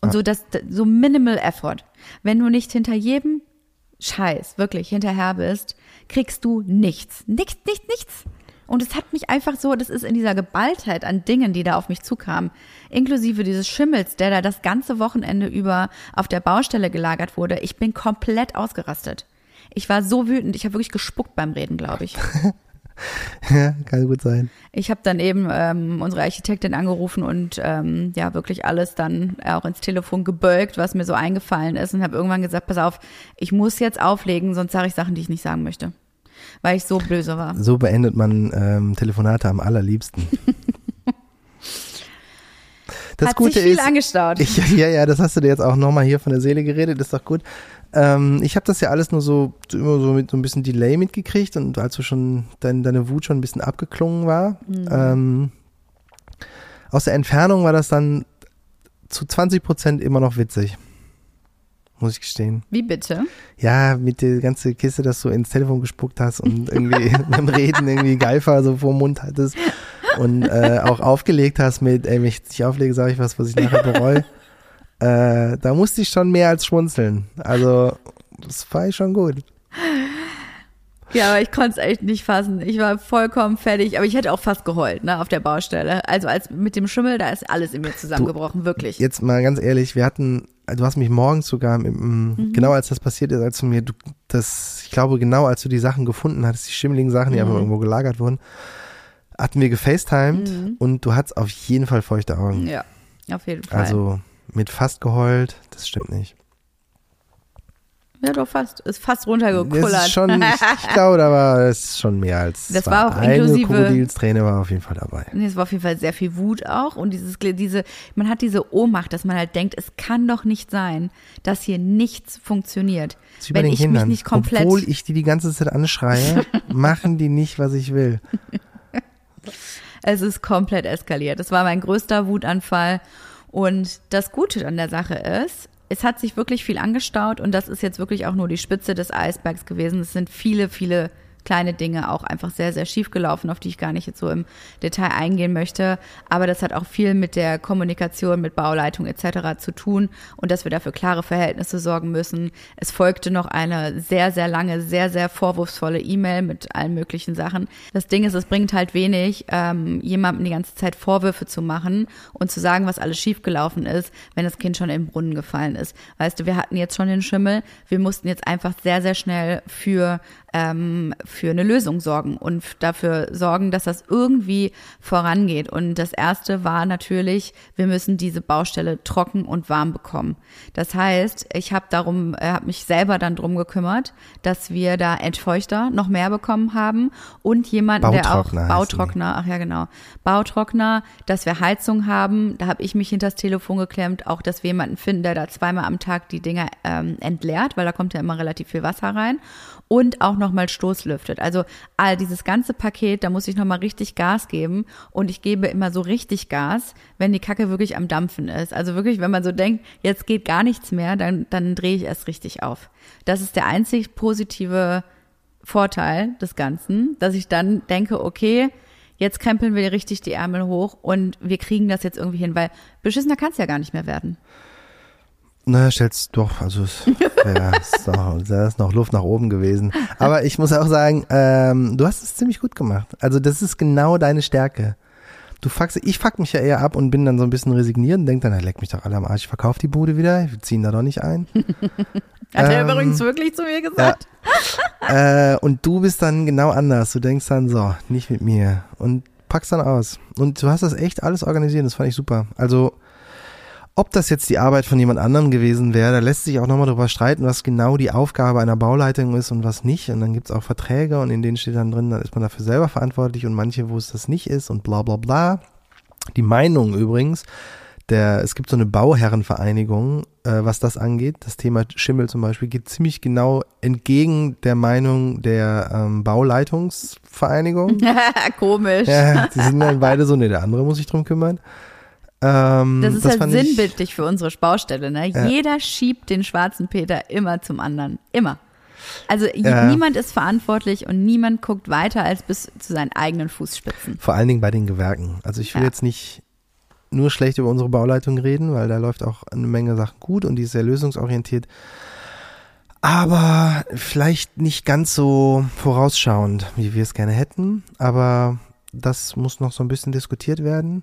Und ah. so das, so minimal effort. Wenn du nicht hinter jedem Scheiß wirklich hinterher bist, kriegst du nichts. Nichts, nichts, nichts. Und es hat mich einfach so, das ist in dieser Geballtheit an Dingen, die da auf mich zukamen, inklusive dieses Schimmels, der da das ganze Wochenende über auf der Baustelle gelagert wurde. Ich bin komplett ausgerastet. Ich war so wütend, ich habe wirklich gespuckt beim Reden, glaube ich. ja, kann gut sein. Ich habe dann eben ähm, unsere Architektin angerufen und ähm, ja wirklich alles dann auch ins Telefon gebölkt, was mir so eingefallen ist und habe irgendwann gesagt, pass auf, ich muss jetzt auflegen, sonst sage ich Sachen, die ich nicht sagen möchte, weil ich so böse war. So beendet man ähm, Telefonate am allerliebsten. Das Hat Gute sich viel ist, angestaut. Ich, ja, ja, das hast du dir jetzt auch nochmal hier von der Seele geredet, ist doch gut. Ähm, ich habe das ja alles nur so immer so mit so ein bisschen Delay mitgekriegt und als du schon dein, deine Wut schon ein bisschen abgeklungen war. Mhm. Ähm, aus der Entfernung war das dann zu 20 Prozent immer noch witzig. Muss ich gestehen. Wie bitte? Ja, mit der ganzen Kiste, dass du ins Telefon gespuckt hast und irgendwie beim Reden irgendwie Geifer so vor dem Mund hattest und äh, auch aufgelegt hast mit, ey, wenn ich nicht auflege, sage ich was, was ich nachher bereue. Äh, da musste ich schon mehr als schmunzeln. Also, das war ich schon gut. Ja, aber ich konnte es echt nicht fassen. Ich war vollkommen fertig, aber ich hätte auch fast geheult, ne, auf der Baustelle. Also als mit dem Schimmel, da ist alles in mir zusammengebrochen, du, wirklich. Jetzt mal ganz ehrlich, wir hatten, du hast mich morgens sogar, mhm. genau als das passiert ist, als du mir, du, das, ich glaube, genau als du die Sachen gefunden hattest, die schimmeligen Sachen, die mhm. einfach irgendwo gelagert wurden, hatten wir gefacetimed mhm. und du hattest auf jeden Fall feuchte Augen. Ja, auf jeden Fall. Also mit fast geheult, das stimmt nicht. Ja, doch fast. Ist fast runtergekullert. Das ist schon, ich, glaube, da war es schon mehr als das war auch eine inklusive Krokodilsträne war auf jeden Fall dabei. Nee, es war auf jeden Fall sehr viel Wut auch und dieses diese man hat diese Ohnmacht, dass man halt denkt, es kann doch nicht sein, dass hier nichts funktioniert. Wenn ich Kindern. mich nicht komplett obwohl ich die die ganze Zeit anschreie, machen die nicht, was ich will. Es ist komplett eskaliert. Es war mein größter Wutanfall. Und das Gute an der Sache ist, es hat sich wirklich viel angestaut und das ist jetzt wirklich auch nur die Spitze des Eisbergs gewesen. Es sind viele, viele kleine Dinge auch einfach sehr, sehr schief gelaufen, auf die ich gar nicht jetzt so im Detail eingehen möchte. Aber das hat auch viel mit der Kommunikation, mit Bauleitung etc. zu tun und dass wir dafür klare Verhältnisse sorgen müssen. Es folgte noch eine sehr, sehr lange, sehr, sehr vorwurfsvolle E-Mail mit allen möglichen Sachen. Das Ding ist, es bringt halt wenig, ähm, jemandem die ganze Zeit Vorwürfe zu machen und zu sagen, was alles schiefgelaufen ist, wenn das Kind schon im Brunnen gefallen ist. Weißt du, wir hatten jetzt schon den Schimmel, wir mussten jetzt einfach sehr, sehr schnell für ähm, für eine Lösung sorgen und dafür sorgen, dass das irgendwie vorangeht. Und das erste war natürlich, wir müssen diese Baustelle trocken und warm bekommen. Das heißt, ich habe darum, äh, habe mich selber dann drum gekümmert, dass wir da Entfeuchter noch mehr bekommen haben und jemanden, der auch Bautrockner, ach ja genau, Bautrockner, dass wir Heizung haben. Da habe ich mich hinter das Telefon geklemmt, auch dass wir jemanden finden, der da zweimal am Tag die Dinger ähm, entleert, weil da kommt ja immer relativ viel Wasser rein und auch nochmal Stoßlüftet. Also all dieses ganze Paket, da muss ich nochmal richtig Gas geben und ich gebe immer so richtig Gas, wenn die Kacke wirklich am Dampfen ist. Also wirklich, wenn man so denkt, jetzt geht gar nichts mehr, dann, dann drehe ich erst richtig auf. Das ist der einzig positive Vorteil des Ganzen, dass ich dann denke, okay, jetzt krempeln wir richtig die Ärmel hoch und wir kriegen das jetzt irgendwie hin, weil beschissener kann es ja gar nicht mehr werden. Naja, stellst doch, also es ja, ist noch, da ist noch Luft nach oben gewesen. Aber ich muss auch sagen, ähm, du hast es ziemlich gut gemacht. Also das ist genau deine Stärke. Du fuckst, ich fuck mich ja eher ab und bin dann so ein bisschen resigniert und denk dann, leck mich doch alle am Arsch, ich verkauf die Bude wieder, wir ziehen da doch nicht ein. Hat ähm, er übrigens wirklich zu mir gesagt. Ja. äh, und du bist dann genau anders. Du denkst dann so, nicht mit mir. Und packst dann aus. Und du hast das echt alles organisiert, das fand ich super. Also ob das jetzt die Arbeit von jemand anderem gewesen wäre, da lässt sich auch nochmal drüber streiten, was genau die Aufgabe einer Bauleitung ist und was nicht. Und dann gibt's auch Verträge und in denen steht dann drin, dann ist man dafür selber verantwortlich und manche, wo es das nicht ist und bla bla bla. Die Meinung übrigens, der, es gibt so eine Bauherrenvereinigung, äh, was das angeht. Das Thema Schimmel zum Beispiel geht ziemlich genau entgegen der Meinung der ähm, Bauleitungsvereinigung. Komisch. Ja, die sind dann beide so, nee, der andere muss sich drum kümmern. Ähm, das ist das halt sinnbildlich ich, für unsere Baustelle. Ne? Ja. Jeder schiebt den schwarzen Peter immer zum anderen. Immer. Also ja. niemand ist verantwortlich und niemand guckt weiter als bis zu seinen eigenen Fußspitzen. Vor allen Dingen bei den Gewerken. Also ich will ja. jetzt nicht nur schlecht über unsere Bauleitung reden, weil da läuft auch eine Menge Sachen gut und die ist sehr lösungsorientiert. Aber vielleicht nicht ganz so vorausschauend, wie wir es gerne hätten. Aber das muss noch so ein bisschen diskutiert werden.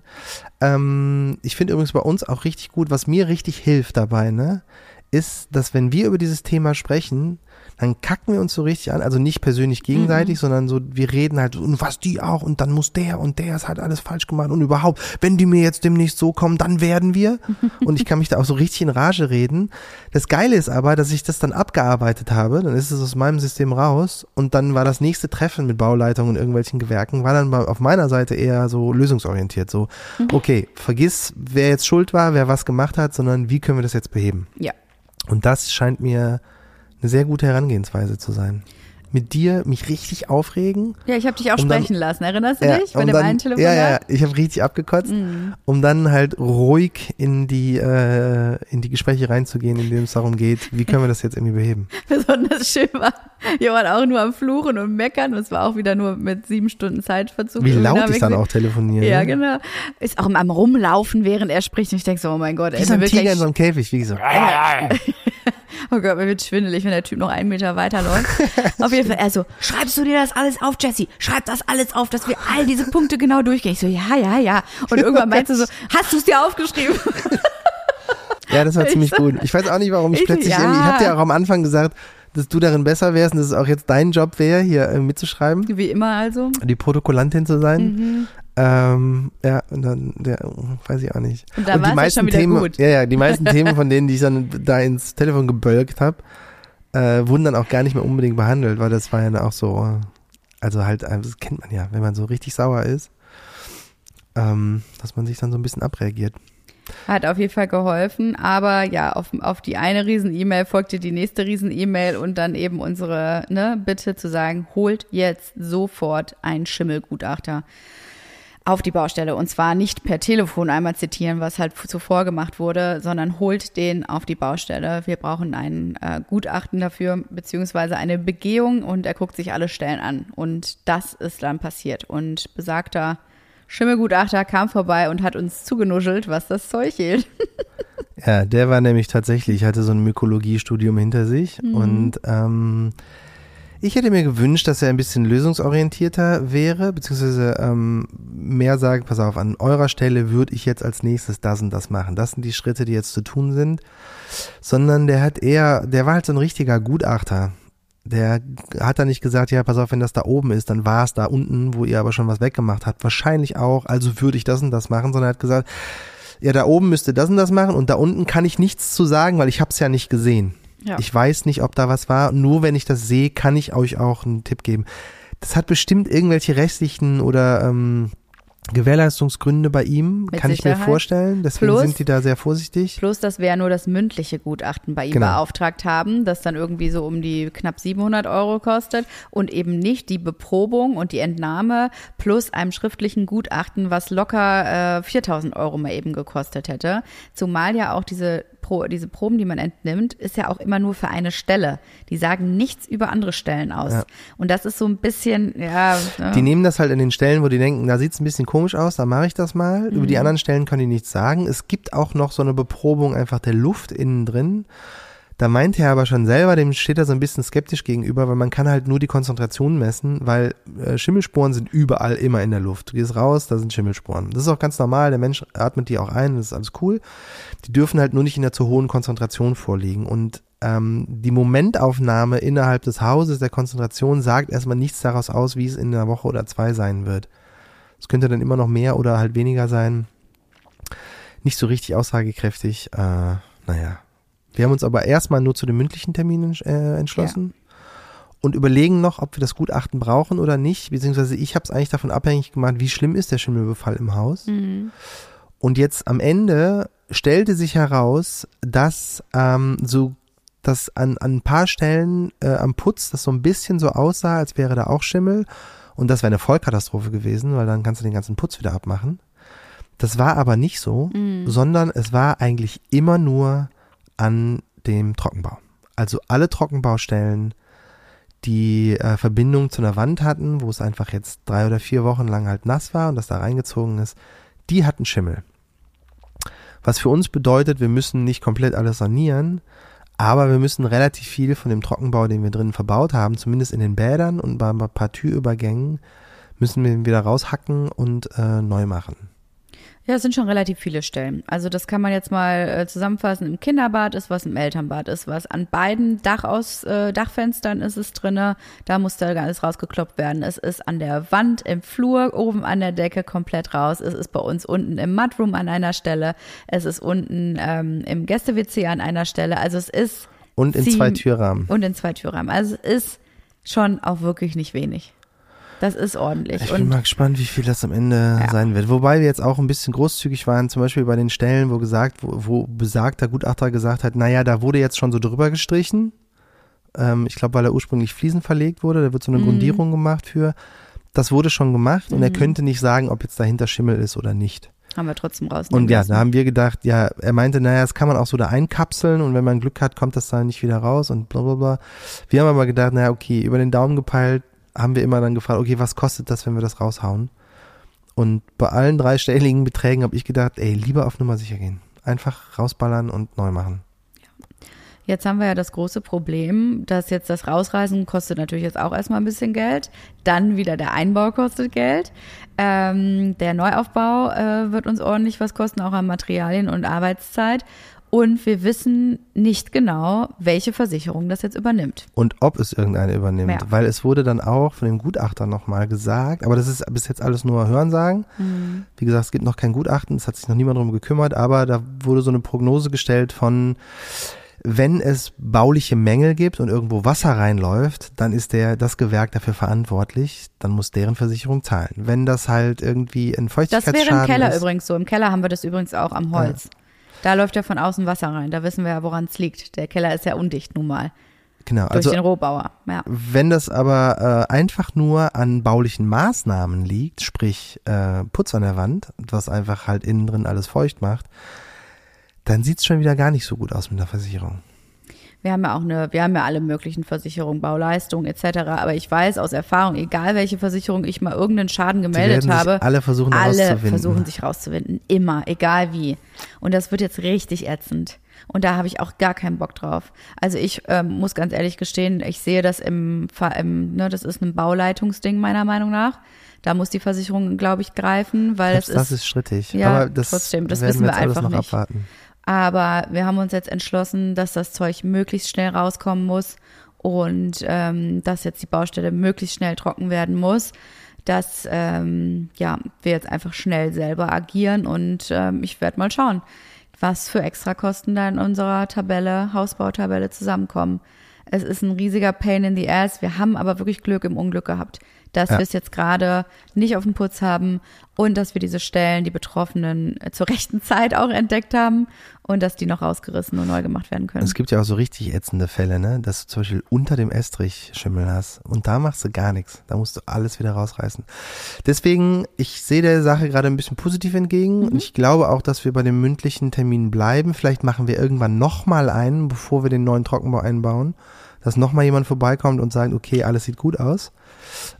Ähm, ich finde übrigens bei uns auch richtig gut, was mir richtig hilft dabei, ne, ist, dass wenn wir über dieses Thema sprechen, dann kacken wir uns so richtig an, also nicht persönlich gegenseitig, mhm. sondern so, wir reden halt, und was die auch, und dann muss der und der ist halt alles falsch gemacht und überhaupt, wenn die mir jetzt demnächst so kommen, dann werden wir. und ich kann mich da auch so richtig in Rage reden. Das Geile ist aber, dass ich das dann abgearbeitet habe, dann ist es aus meinem System raus und dann war das nächste Treffen mit Bauleitungen und irgendwelchen Gewerken, war dann auf meiner Seite eher so lösungsorientiert, so, mhm. okay, vergiss, wer jetzt schuld war, wer was gemacht hat, sondern wie können wir das jetzt beheben? Ja. Und das scheint mir eine sehr gute Herangehensweise zu sein. Mit dir mich richtig aufregen. Ja, ich habe dich auch um sprechen dann, lassen. Erinnerst du ja, dich bei dem dann, einen Telefonat? Ja, ja, ich habe richtig abgekotzt, mhm. um dann halt ruhig in die äh, in die Gespräche reinzugehen, in denen es darum geht, wie können wir das jetzt irgendwie beheben. Besonders schön war, wir waren auch nur am Fluchen und Meckern und es war auch wieder nur mit sieben Stunden Zeitverzug. Wie laut ich dann auch telefoniere. Ja, ne? genau. Ist auch am Rumlaufen, während er spricht und ich denke so, oh mein Gott. Wie ey, so ein Tiger in so einem Käfig, wie so. Oh Gott, mir wird schwindelig, wenn der Typ noch einen Meter weiterläuft. auf jeden Fall, er so, schreibst du dir das alles auf, Jesse? Schreib das alles auf, dass wir all diese Punkte genau durchgehen. Ich so, ja, ja, ja. Und irgendwann meinst du so, hast du es dir aufgeschrieben? ja, das war ich ziemlich so, gut. Ich weiß auch nicht, warum ich, ich plötzlich ja. irgendwie, ich habe dir auch am Anfang gesagt, dass du darin besser wärst und dass es auch jetzt dein Job wäre, hier äh, mitzuschreiben. Wie immer also. Die Protokollantin zu sein. Mhm. Ähm, ja, und dann, der, weiß ich auch nicht. Und da es schon wieder Themen, gut. Ja, ja, die meisten Themen, von denen, die ich dann da ins Telefon gebölkt habe, äh, wurden dann auch gar nicht mehr unbedingt behandelt, weil das war ja auch so, also halt, äh, das kennt man ja, wenn man so richtig sauer ist, ähm, dass man sich dann so ein bisschen abreagiert. Hat auf jeden Fall geholfen, aber ja, auf, auf die eine Riesen-E-Mail folgte die nächste Riesen-E-Mail und dann eben unsere ne, Bitte zu sagen, holt jetzt sofort einen Schimmelgutachter. Auf die Baustelle. Und zwar nicht per Telefon einmal zitieren, was halt zuvor gemacht wurde, sondern holt den auf die Baustelle. Wir brauchen ein äh, Gutachten dafür, beziehungsweise eine Begehung und er guckt sich alle Stellen an. Und das ist dann passiert. Und besagter Schimmelgutachter kam vorbei und hat uns zugenuschelt, was das Zeug hielt. ja, der war nämlich tatsächlich, hatte so ein Mykologiestudium hinter sich mhm. und ähm, ich hätte mir gewünscht, dass er ein bisschen lösungsorientierter wäre, beziehungsweise ähm, mehr sagen, pass auf, an eurer Stelle würde ich jetzt als nächstes das und das machen. Das sind die Schritte, die jetzt zu tun sind. Sondern der hat eher, der war halt so ein richtiger Gutachter. Der hat da nicht gesagt, ja, pass auf, wenn das da oben ist, dann war es da unten, wo ihr aber schon was weggemacht habt. Wahrscheinlich auch, also würde ich das und das machen, sondern er hat gesagt, ja, da oben müsste das und das machen und da unten kann ich nichts zu sagen, weil ich habe es ja nicht gesehen. Ja. Ich weiß nicht, ob da was war. Nur wenn ich das sehe, kann ich euch auch einen Tipp geben. Das hat bestimmt irgendwelche rechtlichen oder ähm, Gewährleistungsgründe bei ihm, Mit kann Sicherheit. ich mir vorstellen. Deswegen plus, sind die da sehr vorsichtig. Plus, dass wir ja nur das mündliche Gutachten bei ihm genau. beauftragt haben, das dann irgendwie so um die knapp 700 Euro kostet und eben nicht die Beprobung und die Entnahme plus einem schriftlichen Gutachten, was locker äh, 4000 Euro mal eben gekostet hätte. Zumal ja auch diese Pro, diese Proben, die man entnimmt, ist ja auch immer nur für eine Stelle. Die sagen nichts über andere Stellen aus. Ja. Und das ist so ein bisschen, ja. ja. Die nehmen das halt in den Stellen, wo die denken, da sieht es ein bisschen komisch aus, da mache ich das mal. Mhm. Über die mhm. anderen Stellen können die nichts sagen. Es gibt auch noch so eine Beprobung einfach der Luft innen drin. Da meint er aber schon selber, dem steht er so ein bisschen skeptisch gegenüber, weil man kann halt nur die Konzentration messen, weil äh, Schimmelsporen sind überall immer in der Luft. Du gehst raus, da sind Schimmelsporen. Das ist auch ganz normal, der Mensch atmet die auch ein, das ist alles cool. Die dürfen halt nur nicht in der zu hohen Konzentration vorliegen. Und ähm, die Momentaufnahme innerhalb des Hauses der Konzentration sagt erstmal nichts daraus aus, wie es in einer Woche oder zwei sein wird. Es könnte dann immer noch mehr oder halt weniger sein. Nicht so richtig aussagekräftig. Äh, naja, wir haben uns aber erstmal nur zu den mündlichen Terminen äh, entschlossen. Ja. Und überlegen noch, ob wir das Gutachten brauchen oder nicht. Beziehungsweise ich habe es eigentlich davon abhängig gemacht, wie schlimm ist der Schimmelbefall im Haus. Mhm. Und jetzt am Ende stellte sich heraus, dass ähm, so dass an, an ein paar Stellen äh, am Putz das so ein bisschen so aussah, als wäre da auch Schimmel. Und das wäre eine Vollkatastrophe gewesen, weil dann kannst du den ganzen Putz wieder abmachen. Das war aber nicht so, mhm. sondern es war eigentlich immer nur an dem Trockenbau. Also alle Trockenbaustellen, die äh, Verbindung zu einer Wand hatten, wo es einfach jetzt drei oder vier Wochen lang halt nass war und das da reingezogen ist, die hatten Schimmel. Was für uns bedeutet, wir müssen nicht komplett alles sanieren, aber wir müssen relativ viel von dem Trockenbau, den wir drinnen verbaut haben, zumindest in den Bädern und bei ein paar Türübergängen, müssen wir ihn wieder raushacken und äh, neu machen. Ja, es sind schon relativ viele Stellen. Also das kann man jetzt mal äh, zusammenfassen. Im Kinderbad ist was, im Elternbad ist was. An beiden Dachaus, äh, Dachfenstern ist es drinne. Da muss da alles rausgekloppt werden. Es ist an der Wand, im Flur, oben an der Decke komplett raus. Es ist bei uns unten im Mudroom an einer Stelle. Es ist unten ähm, im Gäste-WC an einer Stelle. Also es ist und in zwei Türrahmen. Und in zwei Türrahmen. Also es ist schon auch wirklich nicht wenig. Das ist ordentlich. Ich bin mal gespannt, wie viel das am Ende ja. sein wird. Wobei wir jetzt auch ein bisschen großzügig waren, zum Beispiel bei den Stellen, wo gesagt, wo, wo besagter Gutachter gesagt hat, naja, da wurde jetzt schon so drüber gestrichen. Ähm, ich glaube, weil er ursprünglich Fliesen verlegt wurde, da wird so eine mhm. Grundierung gemacht für. Das wurde schon gemacht mhm. und er mhm. könnte nicht sagen, ob jetzt dahinter Schimmel ist oder nicht. Haben wir trotzdem raus. Und ja, da haben wir gedacht, ja, er meinte, naja, das kann man auch so da einkapseln und wenn man Glück hat, kommt das da nicht wieder raus und bla bla bla. Wir haben aber gedacht, naja, okay, über den Daumen gepeilt, haben wir immer dann gefragt, okay, was kostet das, wenn wir das raushauen? Und bei allen dreistelligen Beträgen habe ich gedacht, ey, lieber auf Nummer sicher gehen. Einfach rausballern und neu machen. Jetzt haben wir ja das große Problem, dass jetzt das Rausreisen kostet natürlich jetzt auch erstmal ein bisschen Geld. Dann wieder der Einbau kostet Geld. Ähm, der Neuaufbau äh, wird uns ordentlich was kosten, auch an Materialien und Arbeitszeit. Und wir wissen nicht genau, welche Versicherung das jetzt übernimmt. Und ob es irgendeine übernimmt. Ja. Weil es wurde dann auch von dem Gutachter nochmal gesagt, aber das ist bis jetzt alles nur Hörensagen. Mhm. Wie gesagt, es gibt noch kein Gutachten, es hat sich noch niemand darum gekümmert, aber da wurde so eine Prognose gestellt von, wenn es bauliche Mängel gibt und irgendwo Wasser reinläuft, dann ist der, das Gewerk dafür verantwortlich, dann muss deren Versicherung zahlen. Wenn das halt irgendwie ein Feuchtigkeitsschaden ist. Das wäre im Keller ist, übrigens so. Im Keller haben wir das übrigens auch am Holz. Ja. Da läuft ja von außen Wasser rein. Da wissen wir ja, woran es liegt. Der Keller ist ja undicht nun mal. Genau, durch also den Rohbauer. Ja. wenn das aber äh, einfach nur an baulichen Maßnahmen liegt, sprich äh, Putz an der Wand, was einfach halt innen drin alles feucht macht, dann sieht's schon wieder gar nicht so gut aus mit der Versicherung. Wir haben ja auch eine, wir haben ja alle möglichen Versicherungen, Bauleistungen etc. Aber ich weiß aus Erfahrung, egal welche Versicherung ich mal irgendeinen Schaden gemeldet habe, alle versuchen alle versuchen sich rauszuwinden. Immer, egal wie. Und das wird jetzt richtig ätzend. Und da habe ich auch gar keinen Bock drauf. Also ich ähm, muss ganz ehrlich gestehen, ich sehe das im, im ne, das ist ein Bauleitungsding meiner Meinung nach. Da muss die Versicherung, glaube ich, greifen, weil Selbst es das ist ist strittig. Ja, aber das trotzdem, das wissen wir wir einfach noch nicht. abwarten. Aber wir haben uns jetzt entschlossen, dass das Zeug möglichst schnell rauskommen muss und ähm, dass jetzt die Baustelle möglichst schnell trocken werden muss. Dass ähm, ja, wir jetzt einfach schnell selber agieren und ähm, ich werde mal schauen, was für Extrakosten da in unserer Tabelle, Hausbautabelle zusammenkommen. Es ist ein riesiger Pain in the Ass. Wir haben aber wirklich Glück im Unglück gehabt, dass Ja. wir es jetzt gerade nicht auf dem Putz haben und dass wir diese Stellen, die Betroffenen äh, zur rechten Zeit auch entdeckt haben und dass die noch rausgerissen und neu gemacht werden können. Es gibt ja auch so richtig ätzende Fälle, ne? dass du zum Beispiel unter dem Estrich Schimmel hast und da machst du gar nichts. Da musst du alles wieder rausreißen. Deswegen, ich sehe der Sache gerade ein bisschen positiv entgegen und ich glaube auch, dass wir bei dem mündlichen Termin bleiben. Vielleicht machen wir irgendwann nochmal einen, bevor wir den neuen Trockenbau einbauen, dass nochmal jemand vorbeikommt und sagt, okay, alles sieht gut aus,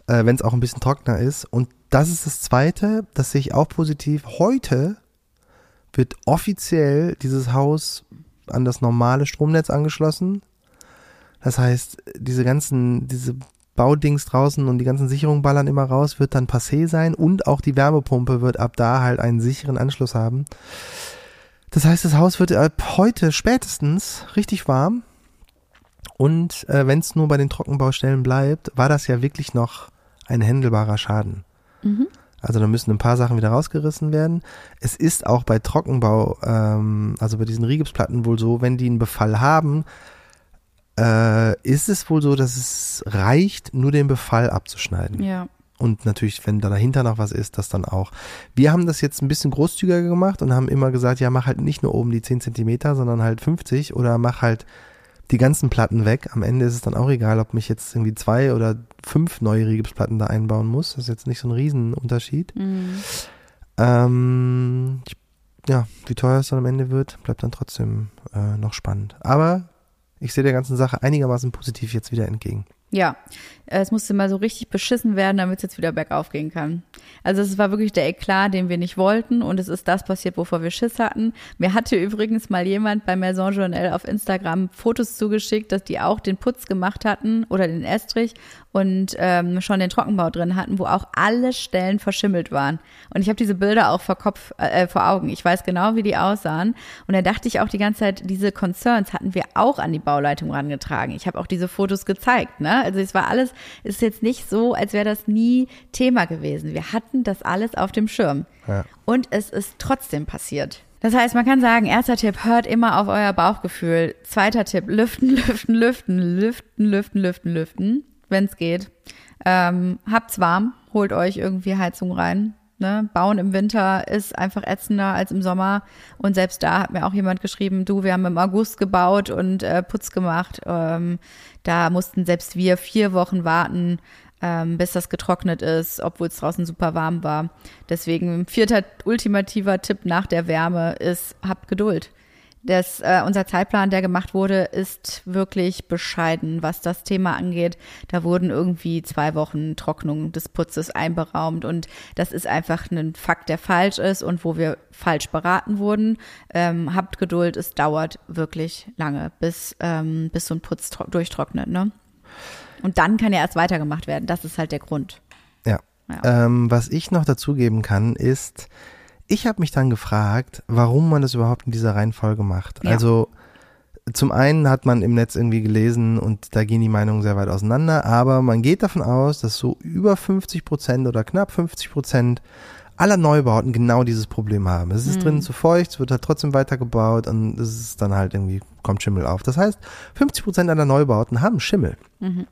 äh, wenn es auch ein bisschen trockener ist. Und das ist das Zweite, das sehe ich auch positiv. Heute wird offiziell dieses Haus an das normale Stromnetz angeschlossen. Das heißt, diese ganzen, diese Baudings draußen und die ganzen Sicherungen ballern immer raus, wird dann passé sein und auch die Wärmepumpe wird ab da halt einen sicheren Anschluss haben. Das heißt, das Haus wird ab heute spätestens richtig warm. Und äh, wenn es nur bei den Trockenbaustellen bleibt, war das ja wirklich noch ein händelbarer Schaden. Also da müssen ein paar Sachen wieder rausgerissen werden. Es ist auch bei Trockenbau, ähm, also bei diesen Rigipsplatten wohl so, wenn die einen Befall haben, äh, ist es wohl so, dass es reicht, nur den Befall abzuschneiden. ja. Und natürlich, wenn da dahinter noch was ist, das dann auch. Wir haben das jetzt ein bisschen großzügiger gemacht und haben immer gesagt, ja, mach halt nicht nur oben die 10 Zentimeter, sondern halt 50 oder mach halt die ganzen Platten weg. Am Ende ist es dann auch egal, ob mich jetzt irgendwie zwei oder fünf neue Rigipsplatten da einbauen muss. Das ist jetzt nicht so ein Riesenunterschied. Mhm. Ähm, ich, ja, wie teuer es dann am Ende wird, bleibt dann trotzdem äh, noch spannend. Aber ich sehe der ganzen Sache einigermaßen positiv jetzt wieder entgegen. Ja, es musste mal so richtig beschissen werden, damit es jetzt wieder bergauf gehen kann. Also es war wirklich der Eklat, den wir nicht wollten und es ist das passiert, wovor wir Schiss hatten. Mir hatte übrigens mal jemand bei Maison Journal auf Instagram Fotos zugeschickt, dass die auch den Putz gemacht hatten oder den Estrich und ähm, schon den Trockenbau drin hatten, wo auch alle Stellen verschimmelt waren. Und ich habe diese Bilder auch vor Kopf, äh, vor Augen. Ich weiß genau, wie die aussahen. Und da dachte ich auch die ganze Zeit, diese Concerns hatten wir auch an die Bauleitung rangetragen. Ich habe auch diese Fotos gezeigt. Ne? Also es war alles, es ist jetzt nicht so, als wäre das nie Thema gewesen. Wir hatten das alles auf dem Schirm. Ja. Und es ist trotzdem passiert. Das heißt, man kann sagen, erster Tipp, hört immer auf euer Bauchgefühl. Zweiter Tipp, lüften, lüften, lüften, lüften, lüften, lüften, lüften, wenn es geht. Ähm, habt's warm, holt euch irgendwie Heizung rein. Ne? Bauen im Winter ist einfach ätzender als im Sommer. Und selbst da hat mir auch jemand geschrieben, du, wir haben im August gebaut und äh, Putz gemacht. Ähm, da mussten selbst wir vier Wochen warten, ähm, bis das getrocknet ist, obwohl es draußen super warm war. Deswegen vierter ultimativer Tipp nach der Wärme ist, habt Geduld. Das, äh, unser Zeitplan, der gemacht wurde, ist wirklich bescheiden, was das Thema angeht. Da wurden irgendwie zwei Wochen Trocknung des Putzes einberaumt und das ist einfach ein Fakt, der falsch ist und wo wir falsch beraten wurden. Ähm, habt Geduld, es dauert wirklich lange, bis, ähm, bis so ein Putz tro- durchtrocknet. Ne? Und dann kann ja erst weitergemacht werden. Das ist halt der Grund. Ja. Ja. Ähm, was ich noch dazugeben kann, ist, ich habe mich dann gefragt, warum man das überhaupt in dieser Reihenfolge macht. Ja. Also zum einen hat man im Netz irgendwie gelesen und da gehen die Meinungen sehr weit auseinander, aber man geht davon aus, dass so über 50 Prozent oder knapp 50 Prozent aller Neubauten genau dieses Problem haben. Es ist Mhm. drinnen zu feucht, es wird halt trotzdem weitergebaut und es ist dann halt irgendwie, kommt Schimmel auf. Das heißt, 50 Prozent aller Neubauten haben Schimmel. Mhm.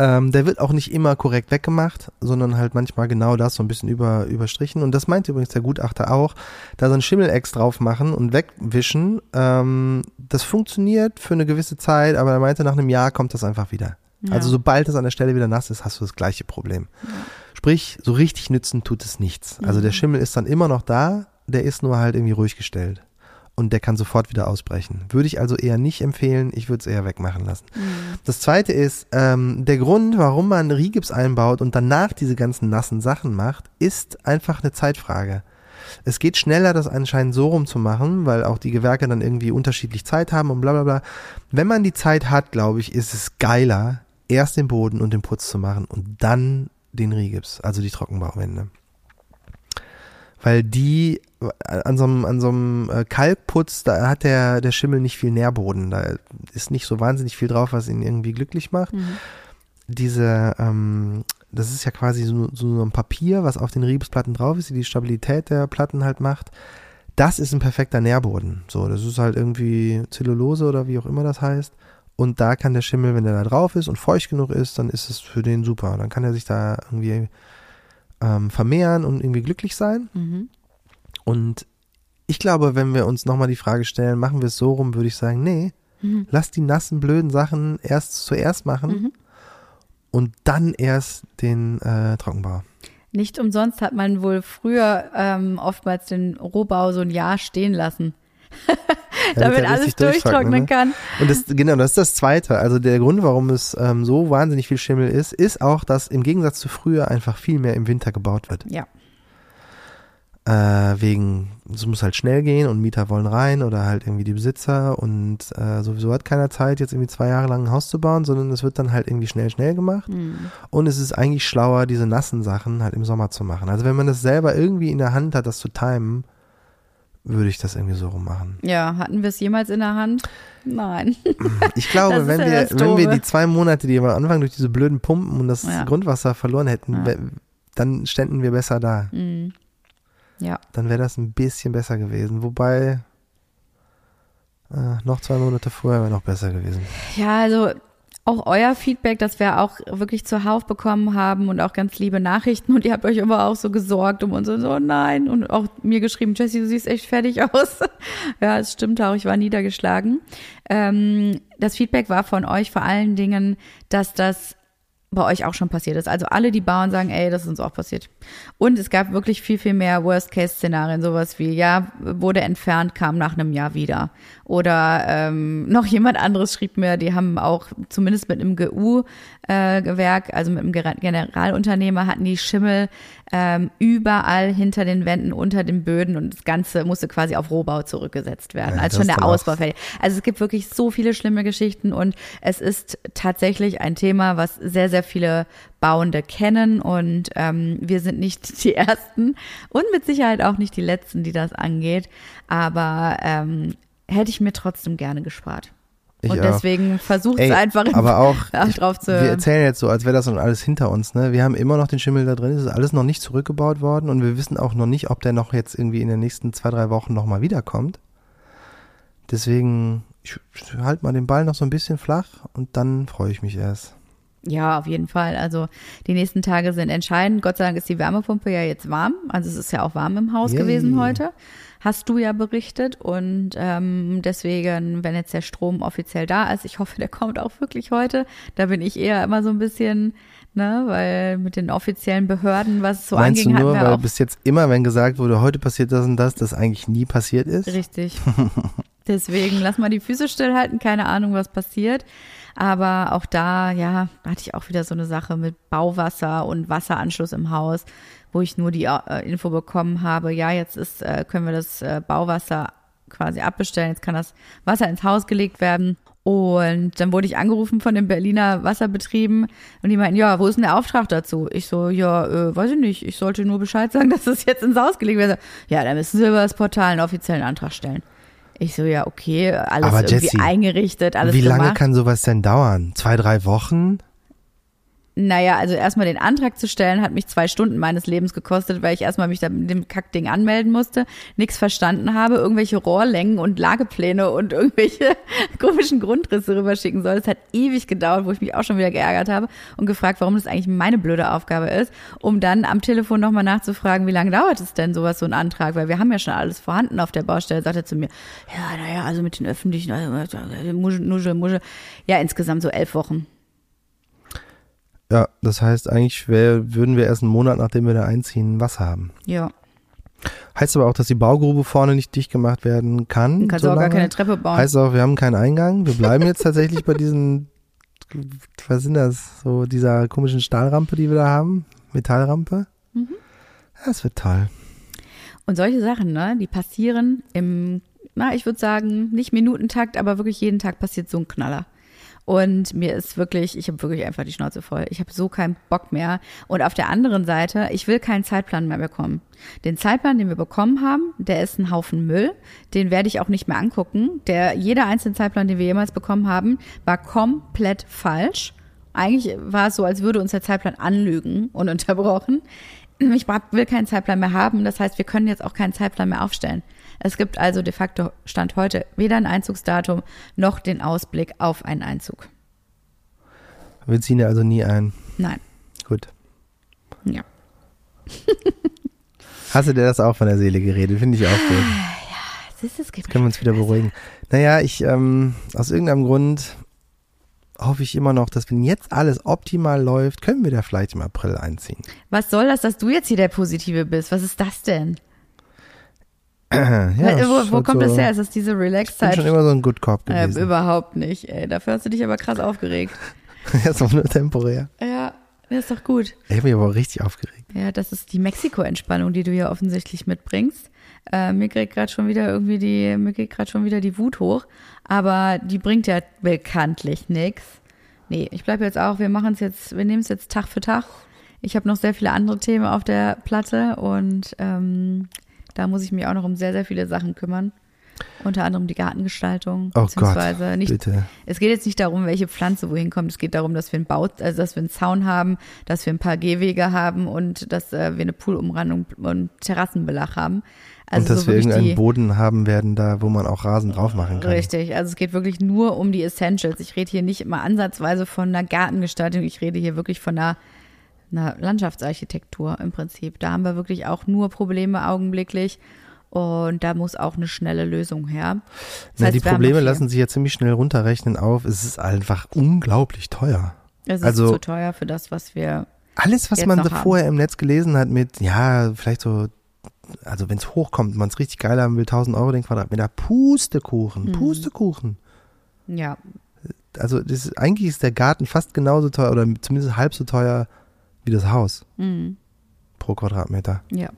Ähm, der wird auch nicht immer korrekt weggemacht, sondern halt manchmal genau das so ein bisschen über, überstrichen. Und das meint übrigens der Gutachter auch, da so ein Schimmelex drauf machen und wegwischen. Ähm, das funktioniert für eine gewisse Zeit, aber er meinte, nach einem Jahr kommt das einfach wieder. Ja. Also sobald es an der Stelle wieder nass ist, hast du das gleiche Problem. Sprich, so richtig nützen tut es nichts. Also der Schimmel ist dann immer noch da, der ist nur halt irgendwie ruhig gestellt. Und der kann sofort wieder ausbrechen. Würde ich also eher nicht empfehlen, ich würde es eher wegmachen lassen. Das zweite ist, ähm, der Grund, warum man Rigips einbaut und danach diese ganzen nassen Sachen macht, ist einfach eine Zeitfrage. Es geht schneller, das anscheinend so rum zu machen, weil auch die Gewerke dann irgendwie unterschiedlich Zeit haben und bla bla bla. Wenn man die Zeit hat, glaube ich, ist es geiler, erst den Boden und den Putz zu machen und dann den Rigips, also die Trockenbauwände. Weil die an so einem, an so einem äh, Kalkputz, da hat der, der Schimmel nicht viel Nährboden. Da ist nicht so wahnsinnig viel drauf, was ihn irgendwie glücklich macht. Diese, ähm, das ist ja quasi so, so ein Papier, was auf den Riebsplatten drauf ist, die die Stabilität der Platten halt macht. Das ist ein perfekter Nährboden. So, das ist halt irgendwie Zellulose oder wie auch immer das heißt. Und da kann der Schimmel, wenn der da drauf ist und feucht genug ist, dann ist es für den super. Dann kann er sich da irgendwie ähm, vermehren und irgendwie glücklich sein. Mhm. Und ich glaube, wenn wir uns nochmal die Frage stellen, machen wir es so rum, würde ich sagen, nee, Mhm. lass die nassen, blöden Sachen erst zuerst machen Mhm. und dann erst den äh, Trockenbau. Nicht umsonst hat man wohl früher ähm, oftmals den Rohbau so ein Jahr stehen lassen, damit er alles durchtrocknen ne? kann. Und das, genau, das ist das Zweite. Also der Grund, warum es ähm, so wahnsinnig viel Schimmel ist, ist auch, dass im Gegensatz zu früher einfach viel mehr im Winter gebaut wird. Ja. Äh, wegen, es muss halt schnell gehen und Mieter wollen rein oder halt irgendwie die Besitzer und äh, sowieso hat keiner Zeit, jetzt irgendwie zwei Jahre lang ein Haus zu bauen, sondern es wird dann halt irgendwie schnell, schnell gemacht. Mhm. Und es ist eigentlich schlauer, diese nassen Sachen halt im Sommer zu machen. Also wenn man das selber irgendwie in der Hand hat, das zu timen, würde ich das irgendwie so rummachen. Ja, hatten wir es jemals in der Hand? Nein. Ich glaube, wenn ja wir, wenn wir die zwei Monate, die wir am Anfang durch diese blöden Pumpen und das Ja. Grundwasser verloren hätten, Ja. dann ständen wir besser da. Mhm. Ja. Dann wäre das ein bisschen besser gewesen. Wobei, äh, noch zwei Monate vorher wäre noch besser gewesen. Ja, also auch euer Feedback, das wir auch wirklich zuhauf bekommen haben und auch ganz liebe Nachrichten und ihr habt euch immer auch so gesorgt um uns und so, nein. Und auch mir geschrieben, Jessie, du siehst echt fertig aus. ja, es stimmt auch, ich war niedergeschlagen. Ähm, das Feedback war von euch vor allen Dingen, dass das bei euch auch schon passiert ist. Also alle, die bauen, sagen, ey, das ist uns auch passiert. Und es gab wirklich viel, viel mehr Worst-Case-Szenarien, sowas wie, ja, wurde entfernt, kam nach einem Jahr wieder. Oder ähm, noch jemand anderes schrieb mir, die haben auch zumindest mit einem GU-Gewerk, also mit einem Generalunternehmer, hatten die Schimmel ähm, überall hinter den Wänden, unter den Böden und das Ganze musste quasi auf Rohbau zurückgesetzt werden, Ja, als schon der Ausbau fertig. Also es gibt wirklich so viele schlimme Geschichten und es ist tatsächlich ein Thema, was sehr, sehr viele Bauende kennen und ähm, wir sind nicht die Ersten und mit Sicherheit auch nicht die Letzten, die das angeht, aber ähm, hätte ich mir trotzdem gerne gespart. Ich und auch. deswegen versucht es einfach aber auch, ich, drauf zu wir erzählen jetzt so, als wäre das schon alles hinter uns. Ne? Wir haben immer noch den Schimmel da drin, es ist alles noch nicht zurückgebaut worden und wir wissen auch noch nicht, ob der noch jetzt irgendwie in den nächsten zwei, drei Wochen nochmal wiederkommt. Deswegen, ich, ich halte mal den Ball noch so ein bisschen flach und dann freue ich mich erst. Ja, auf jeden Fall. Also die nächsten Tage sind entscheidend. Gott sei Dank ist die Wärmepumpe ja jetzt warm. Also es ist ja auch warm im Haus Yay. gewesen heute. Hast du ja berichtet. Und ähm, deswegen, wenn jetzt der Strom offiziell da ist, ich hoffe, der kommt auch wirklich heute. Da bin ich eher immer so ein bisschen, ne, weil mit den offiziellen Behörden, was so Meinst anging, du nur, weil bis jetzt immer, wenn gesagt wurde, heute passiert das und das, das eigentlich nie passiert ist? Richtig. Deswegen lass mal die Füße stillhalten, keine Ahnung, was passiert. Aber auch da, ja, hatte ich auch wieder so eine Sache mit Bauwasser und Wasseranschluss im Haus, wo ich nur die äh, Info bekommen habe, ja, jetzt ist, äh, können wir das äh, Bauwasser quasi abbestellen, jetzt kann das Wasser ins Haus gelegt werden. Und dann wurde ich angerufen von den Berliner Wasserbetrieben und die meinten, ja, wo ist denn der Auftrag dazu? Ich so, ja, äh, weiß ich nicht, ich sollte nur Bescheid sagen, dass es jetzt ins Haus gelegt wird. Ja, dann müssen Sie über das Portal einen offiziellen Antrag stellen. Ich so, ja, okay, alles Aber irgendwie Jessie, eingerichtet, alles Wie lange gemacht. kann sowas denn dauern? Zwei, drei Wochen? Naja, also erstmal den Antrag zu stellen, hat mich zwei Stunden meines Lebens gekostet, weil ich erstmal mich da mit dem Kackding anmelden musste, nichts verstanden habe, irgendwelche Rohrlängen und Lagepläne und irgendwelche komischen Grundrisse rüberschicken soll. Das hat ewig gedauert, wo ich mich auch schon wieder geärgert habe und gefragt, warum das eigentlich meine blöde Aufgabe ist, um dann am Telefon nochmal nachzufragen, wie lange dauert es denn sowas, so ein Antrag, weil wir haben ja schon alles vorhanden auf der Baustelle, sagt er zu mir, ja, naja, also mit den öffentlichen, also, Muschel, Muschel, Muschel, ja, insgesamt so elf Wochen. Ja, das heißt, eigentlich wär, würden wir erst einen Monat, nachdem wir da einziehen, was haben. Ja. Heißt aber auch, dass die Baugrube vorne nicht dicht gemacht werden kann. Dann kannst so du auch gar keine Treppe bauen. Heißt auch, wir haben keinen Eingang. Wir bleiben jetzt tatsächlich bei diesen, was sind das? So dieser komischen Stahlrampe, die wir da haben. Metallrampe. Mhm. Das wird toll. Und solche Sachen, ne, die passieren im, na, ich würde sagen, nicht Minutentakt, aber wirklich jeden Tag passiert so ein Knaller. Und mir ist wirklich, ich habe wirklich einfach die Schnauze voll. Ich habe so keinen Bock mehr. Und auf der anderen Seite, ich will keinen Zeitplan mehr bekommen. Den Zeitplan, den wir bekommen haben, der ist ein Haufen Müll. Den werde ich auch nicht mehr angucken. Der, jeder einzelne Zeitplan, den wir jemals bekommen haben, war komplett falsch. Eigentlich war es so, als würde uns der Zeitplan anlügen und unterbrochen. Ich will keinen Zeitplan mehr haben. Das heißt, wir können jetzt auch keinen Zeitplan mehr aufstellen. Es gibt also de facto Stand heute weder ein Einzugsdatum noch den Ausblick auf einen Einzug. Wir ziehen ja also nie ein. Nein. Gut. Ja. Hast du dir das auch von der Seele geredet? Finde ich auch gut. Siehst du, es geht Können wir uns wieder beruhigen. Naja, ich, ähm, aus irgendeinem Grund hoffe ich immer noch, dass wenn jetzt alles optimal läuft, können wir da vielleicht im April einziehen. Was soll das, dass du jetzt hier der Positive bist? Was ist das denn? Ja, wo, wo schon kommt so, das her? Ist das diese Ich bin Relax-Zeit? schon immer so ein Good Cop Äh, gewesen. überhaupt nicht, ey. Dafür hast du dich aber krass aufgeregt. ja, ist auch nur temporär. Ja, das ist doch gut. Ich habe mich aber auch richtig aufgeregt. Ja, das ist die Mexiko-Entspannung, die du hier offensichtlich mitbringst. Äh, mir kriegt gerade schon wieder irgendwie die, mir geht gerade schon wieder die Wut hoch. Aber die bringt ja bekanntlich nix. Nee, ich bleib jetzt auch, wir machen es jetzt, wir nehmen es jetzt Tag für Tag. Ich habe noch sehr viele andere Themen auf der Platte und ähm, da muss ich mich auch noch um sehr, sehr viele Sachen kümmern. Unter anderem die Gartengestaltung. Oh beziehungsweise Gott, nicht, bitte. es geht jetzt nicht darum, welche Pflanze wohin kommt. Es geht darum, dass wir einen Bau, also dass wir einen Zaun haben, dass wir ein paar Gehwege haben und dass äh, wir eine Poolumrandung und Terrassenbelach haben. Also Und dass so wir irgendeinen die, Boden haben werden, da wo man auch Rasen drauf machen kann. Richtig, also es geht wirklich nur um die Essentials. Ich rede hier nicht immer ansatzweise von einer Gartengestaltung, ich rede hier wirklich von einer, einer Landschaftsarchitektur im Prinzip. Da haben wir wirklich auch nur Probleme augenblicklich und da muss auch eine schnelle Lösung her. Das Na, heißt, die Probleme lassen sich ja ziemlich schnell runterrechnen auf. Es ist einfach unglaublich teuer. Es ist also- zu teuer für das, was wir Alles, was man so vorher im Netz gelesen hat mit, ja, vielleicht so, also wenn es hochkommt, man es richtig geil haben will, 1000 Euro den Quadratmeter, Pustekuchen, Mhm. Pustekuchen. ja, Also das ist, eigentlich ist der Garten fast genauso teuer oder zumindest halb so teuer wie das Haus mhm. pro Quadratmeter. Ja.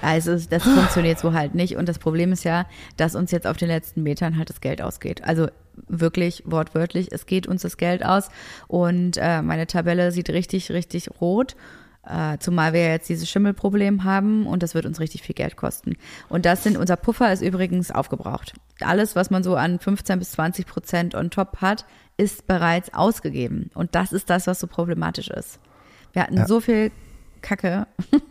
Also das funktioniert so halt nicht. Und das Problem ist ja, dass uns jetzt auf den letzten Metern halt das Geld ausgeht. Also wirklich wortwörtlich, es geht uns das Geld aus. Und äh, meine Tabelle sieht richtig, richtig rot. Äh, zumal wir jetzt dieses Schimmelproblem haben und das wird uns richtig viel Geld kosten. Und das sind, unser Puffer ist übrigens aufgebraucht. Alles, was man so an 15 bis 20 Prozent on top hat, ist bereits ausgegeben. Und das ist das, was so problematisch ist. Wir hatten Ja. so viel Kacke.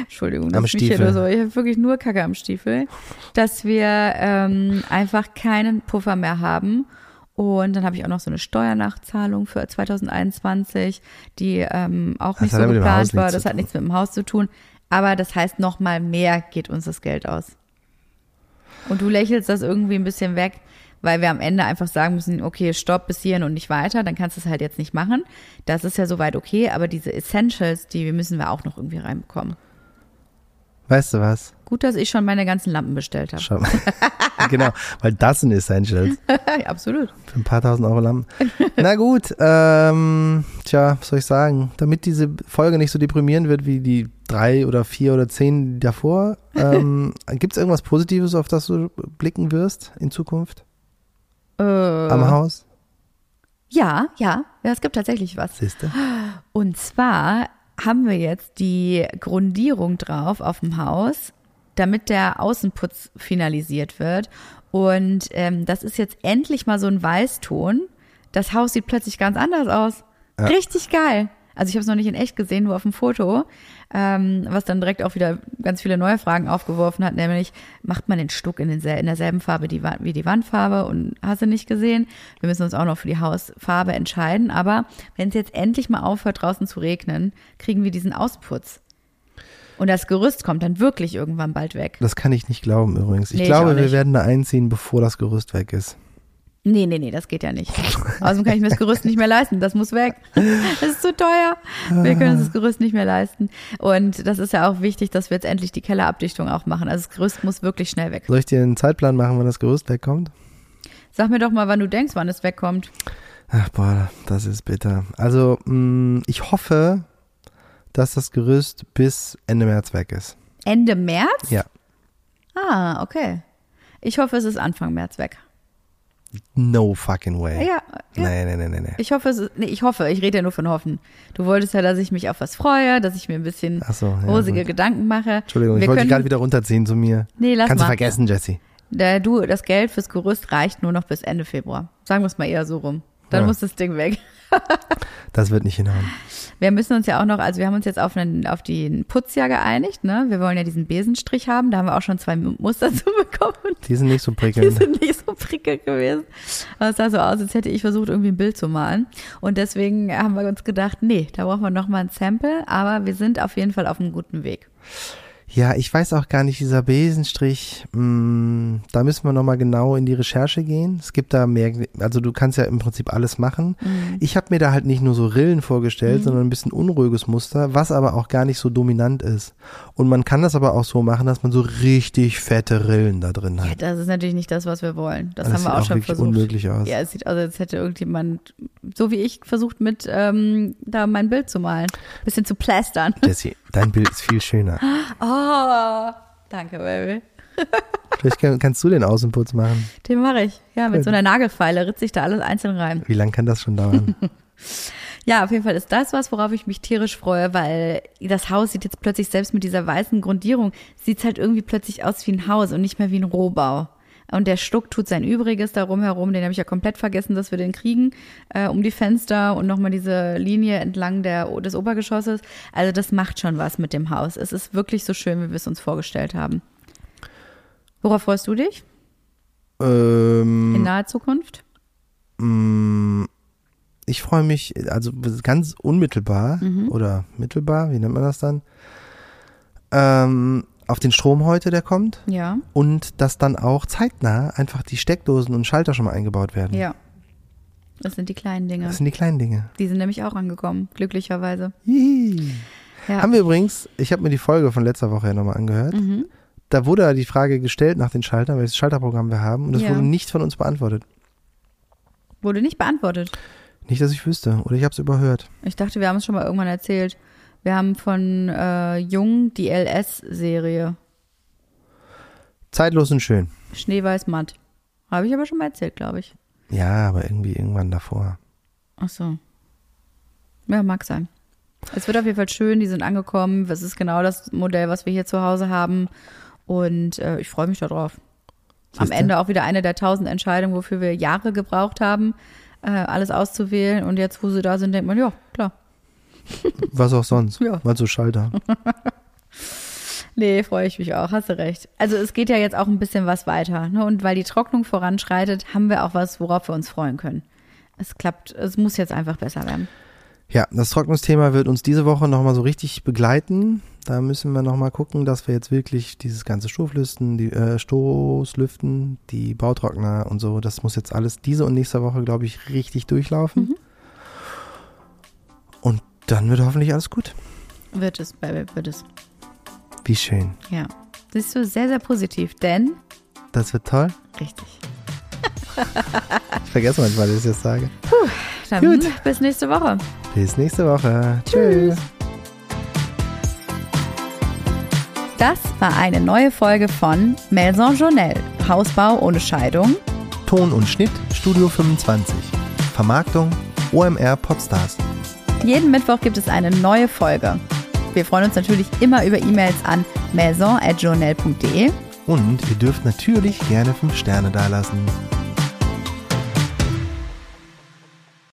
Entschuldigung, Am das ist Stiefel. nur so. Ich habe wirklich nur Kacke am Stiefel, dass wir ähm, einfach keinen Puffer mehr haben. Und dann habe ich auch noch so eine Steuernachzahlung für 2021, die ähm, auch Das nicht so geplant war. Das hat nichts mit dem Haus zu tun. Aber das heißt, noch mal mehr geht uns das Geld aus. Und du lächelst das irgendwie ein bisschen weg, weil wir am Ende einfach sagen müssen, okay, stopp bis hierhin und nicht weiter, dann kannst du es halt jetzt nicht machen. Das ist ja soweit okay, aber diese Essentials, die müssen wir auch noch irgendwie reinbekommen. Weißt du was? Gut, dass ich schon meine ganzen Lampen bestellt habe. Mal. genau, weil das sind Essentials. ja, absolut. Für ein paar tausend Euro Lampen. Na gut, ähm, tja, was soll ich sagen? Damit diese Folge nicht so deprimierend wird wie die drei oder vier oder zehn davor, ähm, gibt es irgendwas Positives, auf das du blicken wirst in Zukunft Äh, am Haus? ja, ja, ja, es gibt tatsächlich was. Siehst du? Und zwar haben wir jetzt die Grundierung drauf auf dem Haus, damit der Außenputz finalisiert wird. Und ähm, das ist jetzt endlich mal so ein Weißton. Das Haus sieht plötzlich ganz anders aus. Richtig geil. Also ich habe es noch nicht in echt gesehen, nur auf dem Foto, ähm, was dann direkt auch wieder ganz viele neue Fragen aufgeworfen hat, nämlich macht man den Stuck in, den, in derselben Farbe die, wie die Wandfarbe und hast du nicht gesehen? Wir müssen uns auch noch für die Hausfarbe entscheiden, aber wenn es jetzt endlich mal aufhört draußen zu regnen, kriegen wir diesen Ausputz. Und das Gerüst kommt dann wirklich irgendwann bald weg. Das kann ich nicht glauben übrigens. Ich Nee, ich glaube, auch wir werden da einziehen, bevor das Gerüst weg ist. Nee, nee, nee, das geht ja nicht. Außerdem kann ich mir das Gerüst nicht mehr leisten. Das muss weg. Das ist zu teuer. Wir können uns das Gerüst nicht mehr leisten. Und das ist ja auch wichtig, dass wir jetzt endlich die Kellerabdichtung auch machen. Also das Gerüst muss wirklich schnell weg. Soll ich dir einen Zeitplan machen, wann das Gerüst wegkommt? Sag mir doch mal, wann du denkst, wann es wegkommt. Ach boah, das ist bitter. Also, mh, ich hoffe, dass das Gerüst bis Ende März weg ist. Ende März? Ja. Ah, okay. Ich hoffe, es ist Anfang März weg. No fucking way. Ja, ja. Nee, nee, nee, nee, nee. Ich hoffe, es ist, nee, ich hoffe, ich rede ja nur von hoffen. Du wolltest ja, dass ich mich auf was freue, dass ich mir ein bisschen Ach so, ja, rosige gut. Gedanken mache. Entschuldigung, ich Wir wollte dich gerade wieder runterziehen zu mir. Nee, lass Kannst mal. du vergessen, Jesse. Da, du, das Geld fürs Gerüst reicht nur noch bis Ende Februar. Sagen wir es mal eher so rum. Dann Ja. muss das Ding weg. Das wird nicht hinhauen. Wir müssen uns ja auch noch, also wir haben uns jetzt auf, einen, auf den Putz ja geeinigt, ne? Wir wollen ja diesen Besenstrich haben. Da haben wir auch schon zwei Muster zu bekommen. Die sind nicht so Die prickelnd. sind nicht so prickelnd gewesen. Aber es sah so aus, als hätte ich versucht, irgendwie ein Bild zu malen. Und deswegen haben wir uns gedacht, nee, da brauchen wir noch mal ein Sample. Aber wir sind auf jeden Fall auf einem guten Weg. Ja, ich weiß auch gar nicht, dieser Besenstrich, mh, da müssen wir nochmal genau in die Recherche gehen. Es gibt da mehr, also du kannst ja im Prinzip alles machen. Mhm. Ich habe mir da halt nicht nur so Rillen vorgestellt, sondern ein bisschen unruhiges Muster, was aber auch gar nicht so dominant ist. Und man kann das aber auch so machen, dass man so richtig fette Rillen da drin Ja, hat. das ist natürlich nicht das, was wir wollen. Das, Das haben wir auch, auch schon versucht. unmöglich aus. Ja, es sieht aus, als hätte irgendjemand, so wie ich, versucht mit ähm, da mein Bild zu malen. Bisschen zu plästern. Jesse, dein Bild ist viel schöner. Oh, danke, Baby. Vielleicht kann, kannst du den Außenputz machen. Den mache ich. Ja, mit so einer Nagelfeile ritze ich da alles einzeln rein. Wie lange kann das schon dauern? Ja, auf jeden Fall ist das was, worauf ich mich tierisch freue, weil das Haus sieht jetzt plötzlich selbst mit dieser weißen Grundierung, sieht halt irgendwie plötzlich aus wie ein Haus und nicht mehr wie ein Rohbau. Und der Stuck tut sein Übriges darum herum, den habe ich ja komplett vergessen, dass wir den kriegen, äh, um die Fenster und nochmal diese Linie entlang der, des Obergeschosses. Also das macht schon was mit dem Haus. Es ist wirklich so schön, wie wir es uns vorgestellt haben. Worauf freust du dich ähm, in naher Zukunft? Mm, Ich freue mich, also ganz unmittelbar Mhm. oder mittelbar, wie nennt man das dann? Ähm, auf den Strom heute, der kommt. Ja, Und dass dann auch zeitnah einfach die Steckdosen und Schalter schon mal eingebaut werden. ja. Das sind die kleinen Dinge. Das sind die kleinen Dinge. Die sind nämlich auch angekommen, glücklicherweise. Ja. Haben wir übrigens, ich habe mir die Folge von letzter Woche ja nochmal angehört. Mhm. Da wurde die Frage gestellt nach den Schaltern, welches Schalterprogramm wir haben. Und es Ja. wurde nicht von uns beantwortet. Wurde nicht beantwortet. Nicht, dass ich wüsste. Oder ich habe es überhört. Ich dachte, wir haben es schon mal irgendwann erzählt. Wir haben von äh, Jung die LS-Serie. Zeitlos und schön. Schneeweiß matt. Habe ich aber schon mal erzählt, glaube ich. Ja, aber irgendwie irgendwann davor. Ach so. Ja, mag sein. Es wird auf jeden Fall schön, die sind angekommen. Das ist genau das Modell, was wir hier zu Hause haben. Und äh, ich freue mich darauf. Am? Ende auch wieder eine der tausend Entscheidungen, wofür wir Jahre gebraucht haben, äh, alles auszuwählen. Und jetzt, wo sie da sind, denkt man, ja, klar. Was auch sonst. Ja. Mal so Schalter. Nee, freue ich mich auch, hast du recht. Also es geht ja jetzt auch ein bisschen was weiter. Ne? Und weil die Trocknung voranschreitet, haben wir auch was, worauf wir uns freuen können. Es klappt, es muss jetzt einfach besser werden. Ja, das Trocknungsthema wird uns diese Woche nochmal so richtig begleiten. Da müssen wir nochmal gucken, dass wir jetzt wirklich dieses ganze Stoßlüften, die äh, Stoßlüften, die Bautrockner und so, das muss jetzt alles diese und nächste Woche, glaube ich, richtig durchlaufen. Mhm. Und dann wird hoffentlich alles gut. Wird es, Baby, wird es. Wie schön. Ja. Siehst du, sehr, sehr positiv, denn, Das wird toll. richtig. Ich vergesse manchmal, dass ich das sage. Dann Gut. bis nächste Woche. Bis nächste Woche. Tschüss. Das war eine neue Folge von Maison Journal. Hausbau ohne Scheidung. Ton und Schnitt Studio 25. Vermarktung OMR Popstars. Jeden Mittwoch gibt es eine neue Folge. Wir freuen uns natürlich immer über E-Mails an maison.journal.de. Und ihr dürft natürlich gerne 5 Sterne dalassen.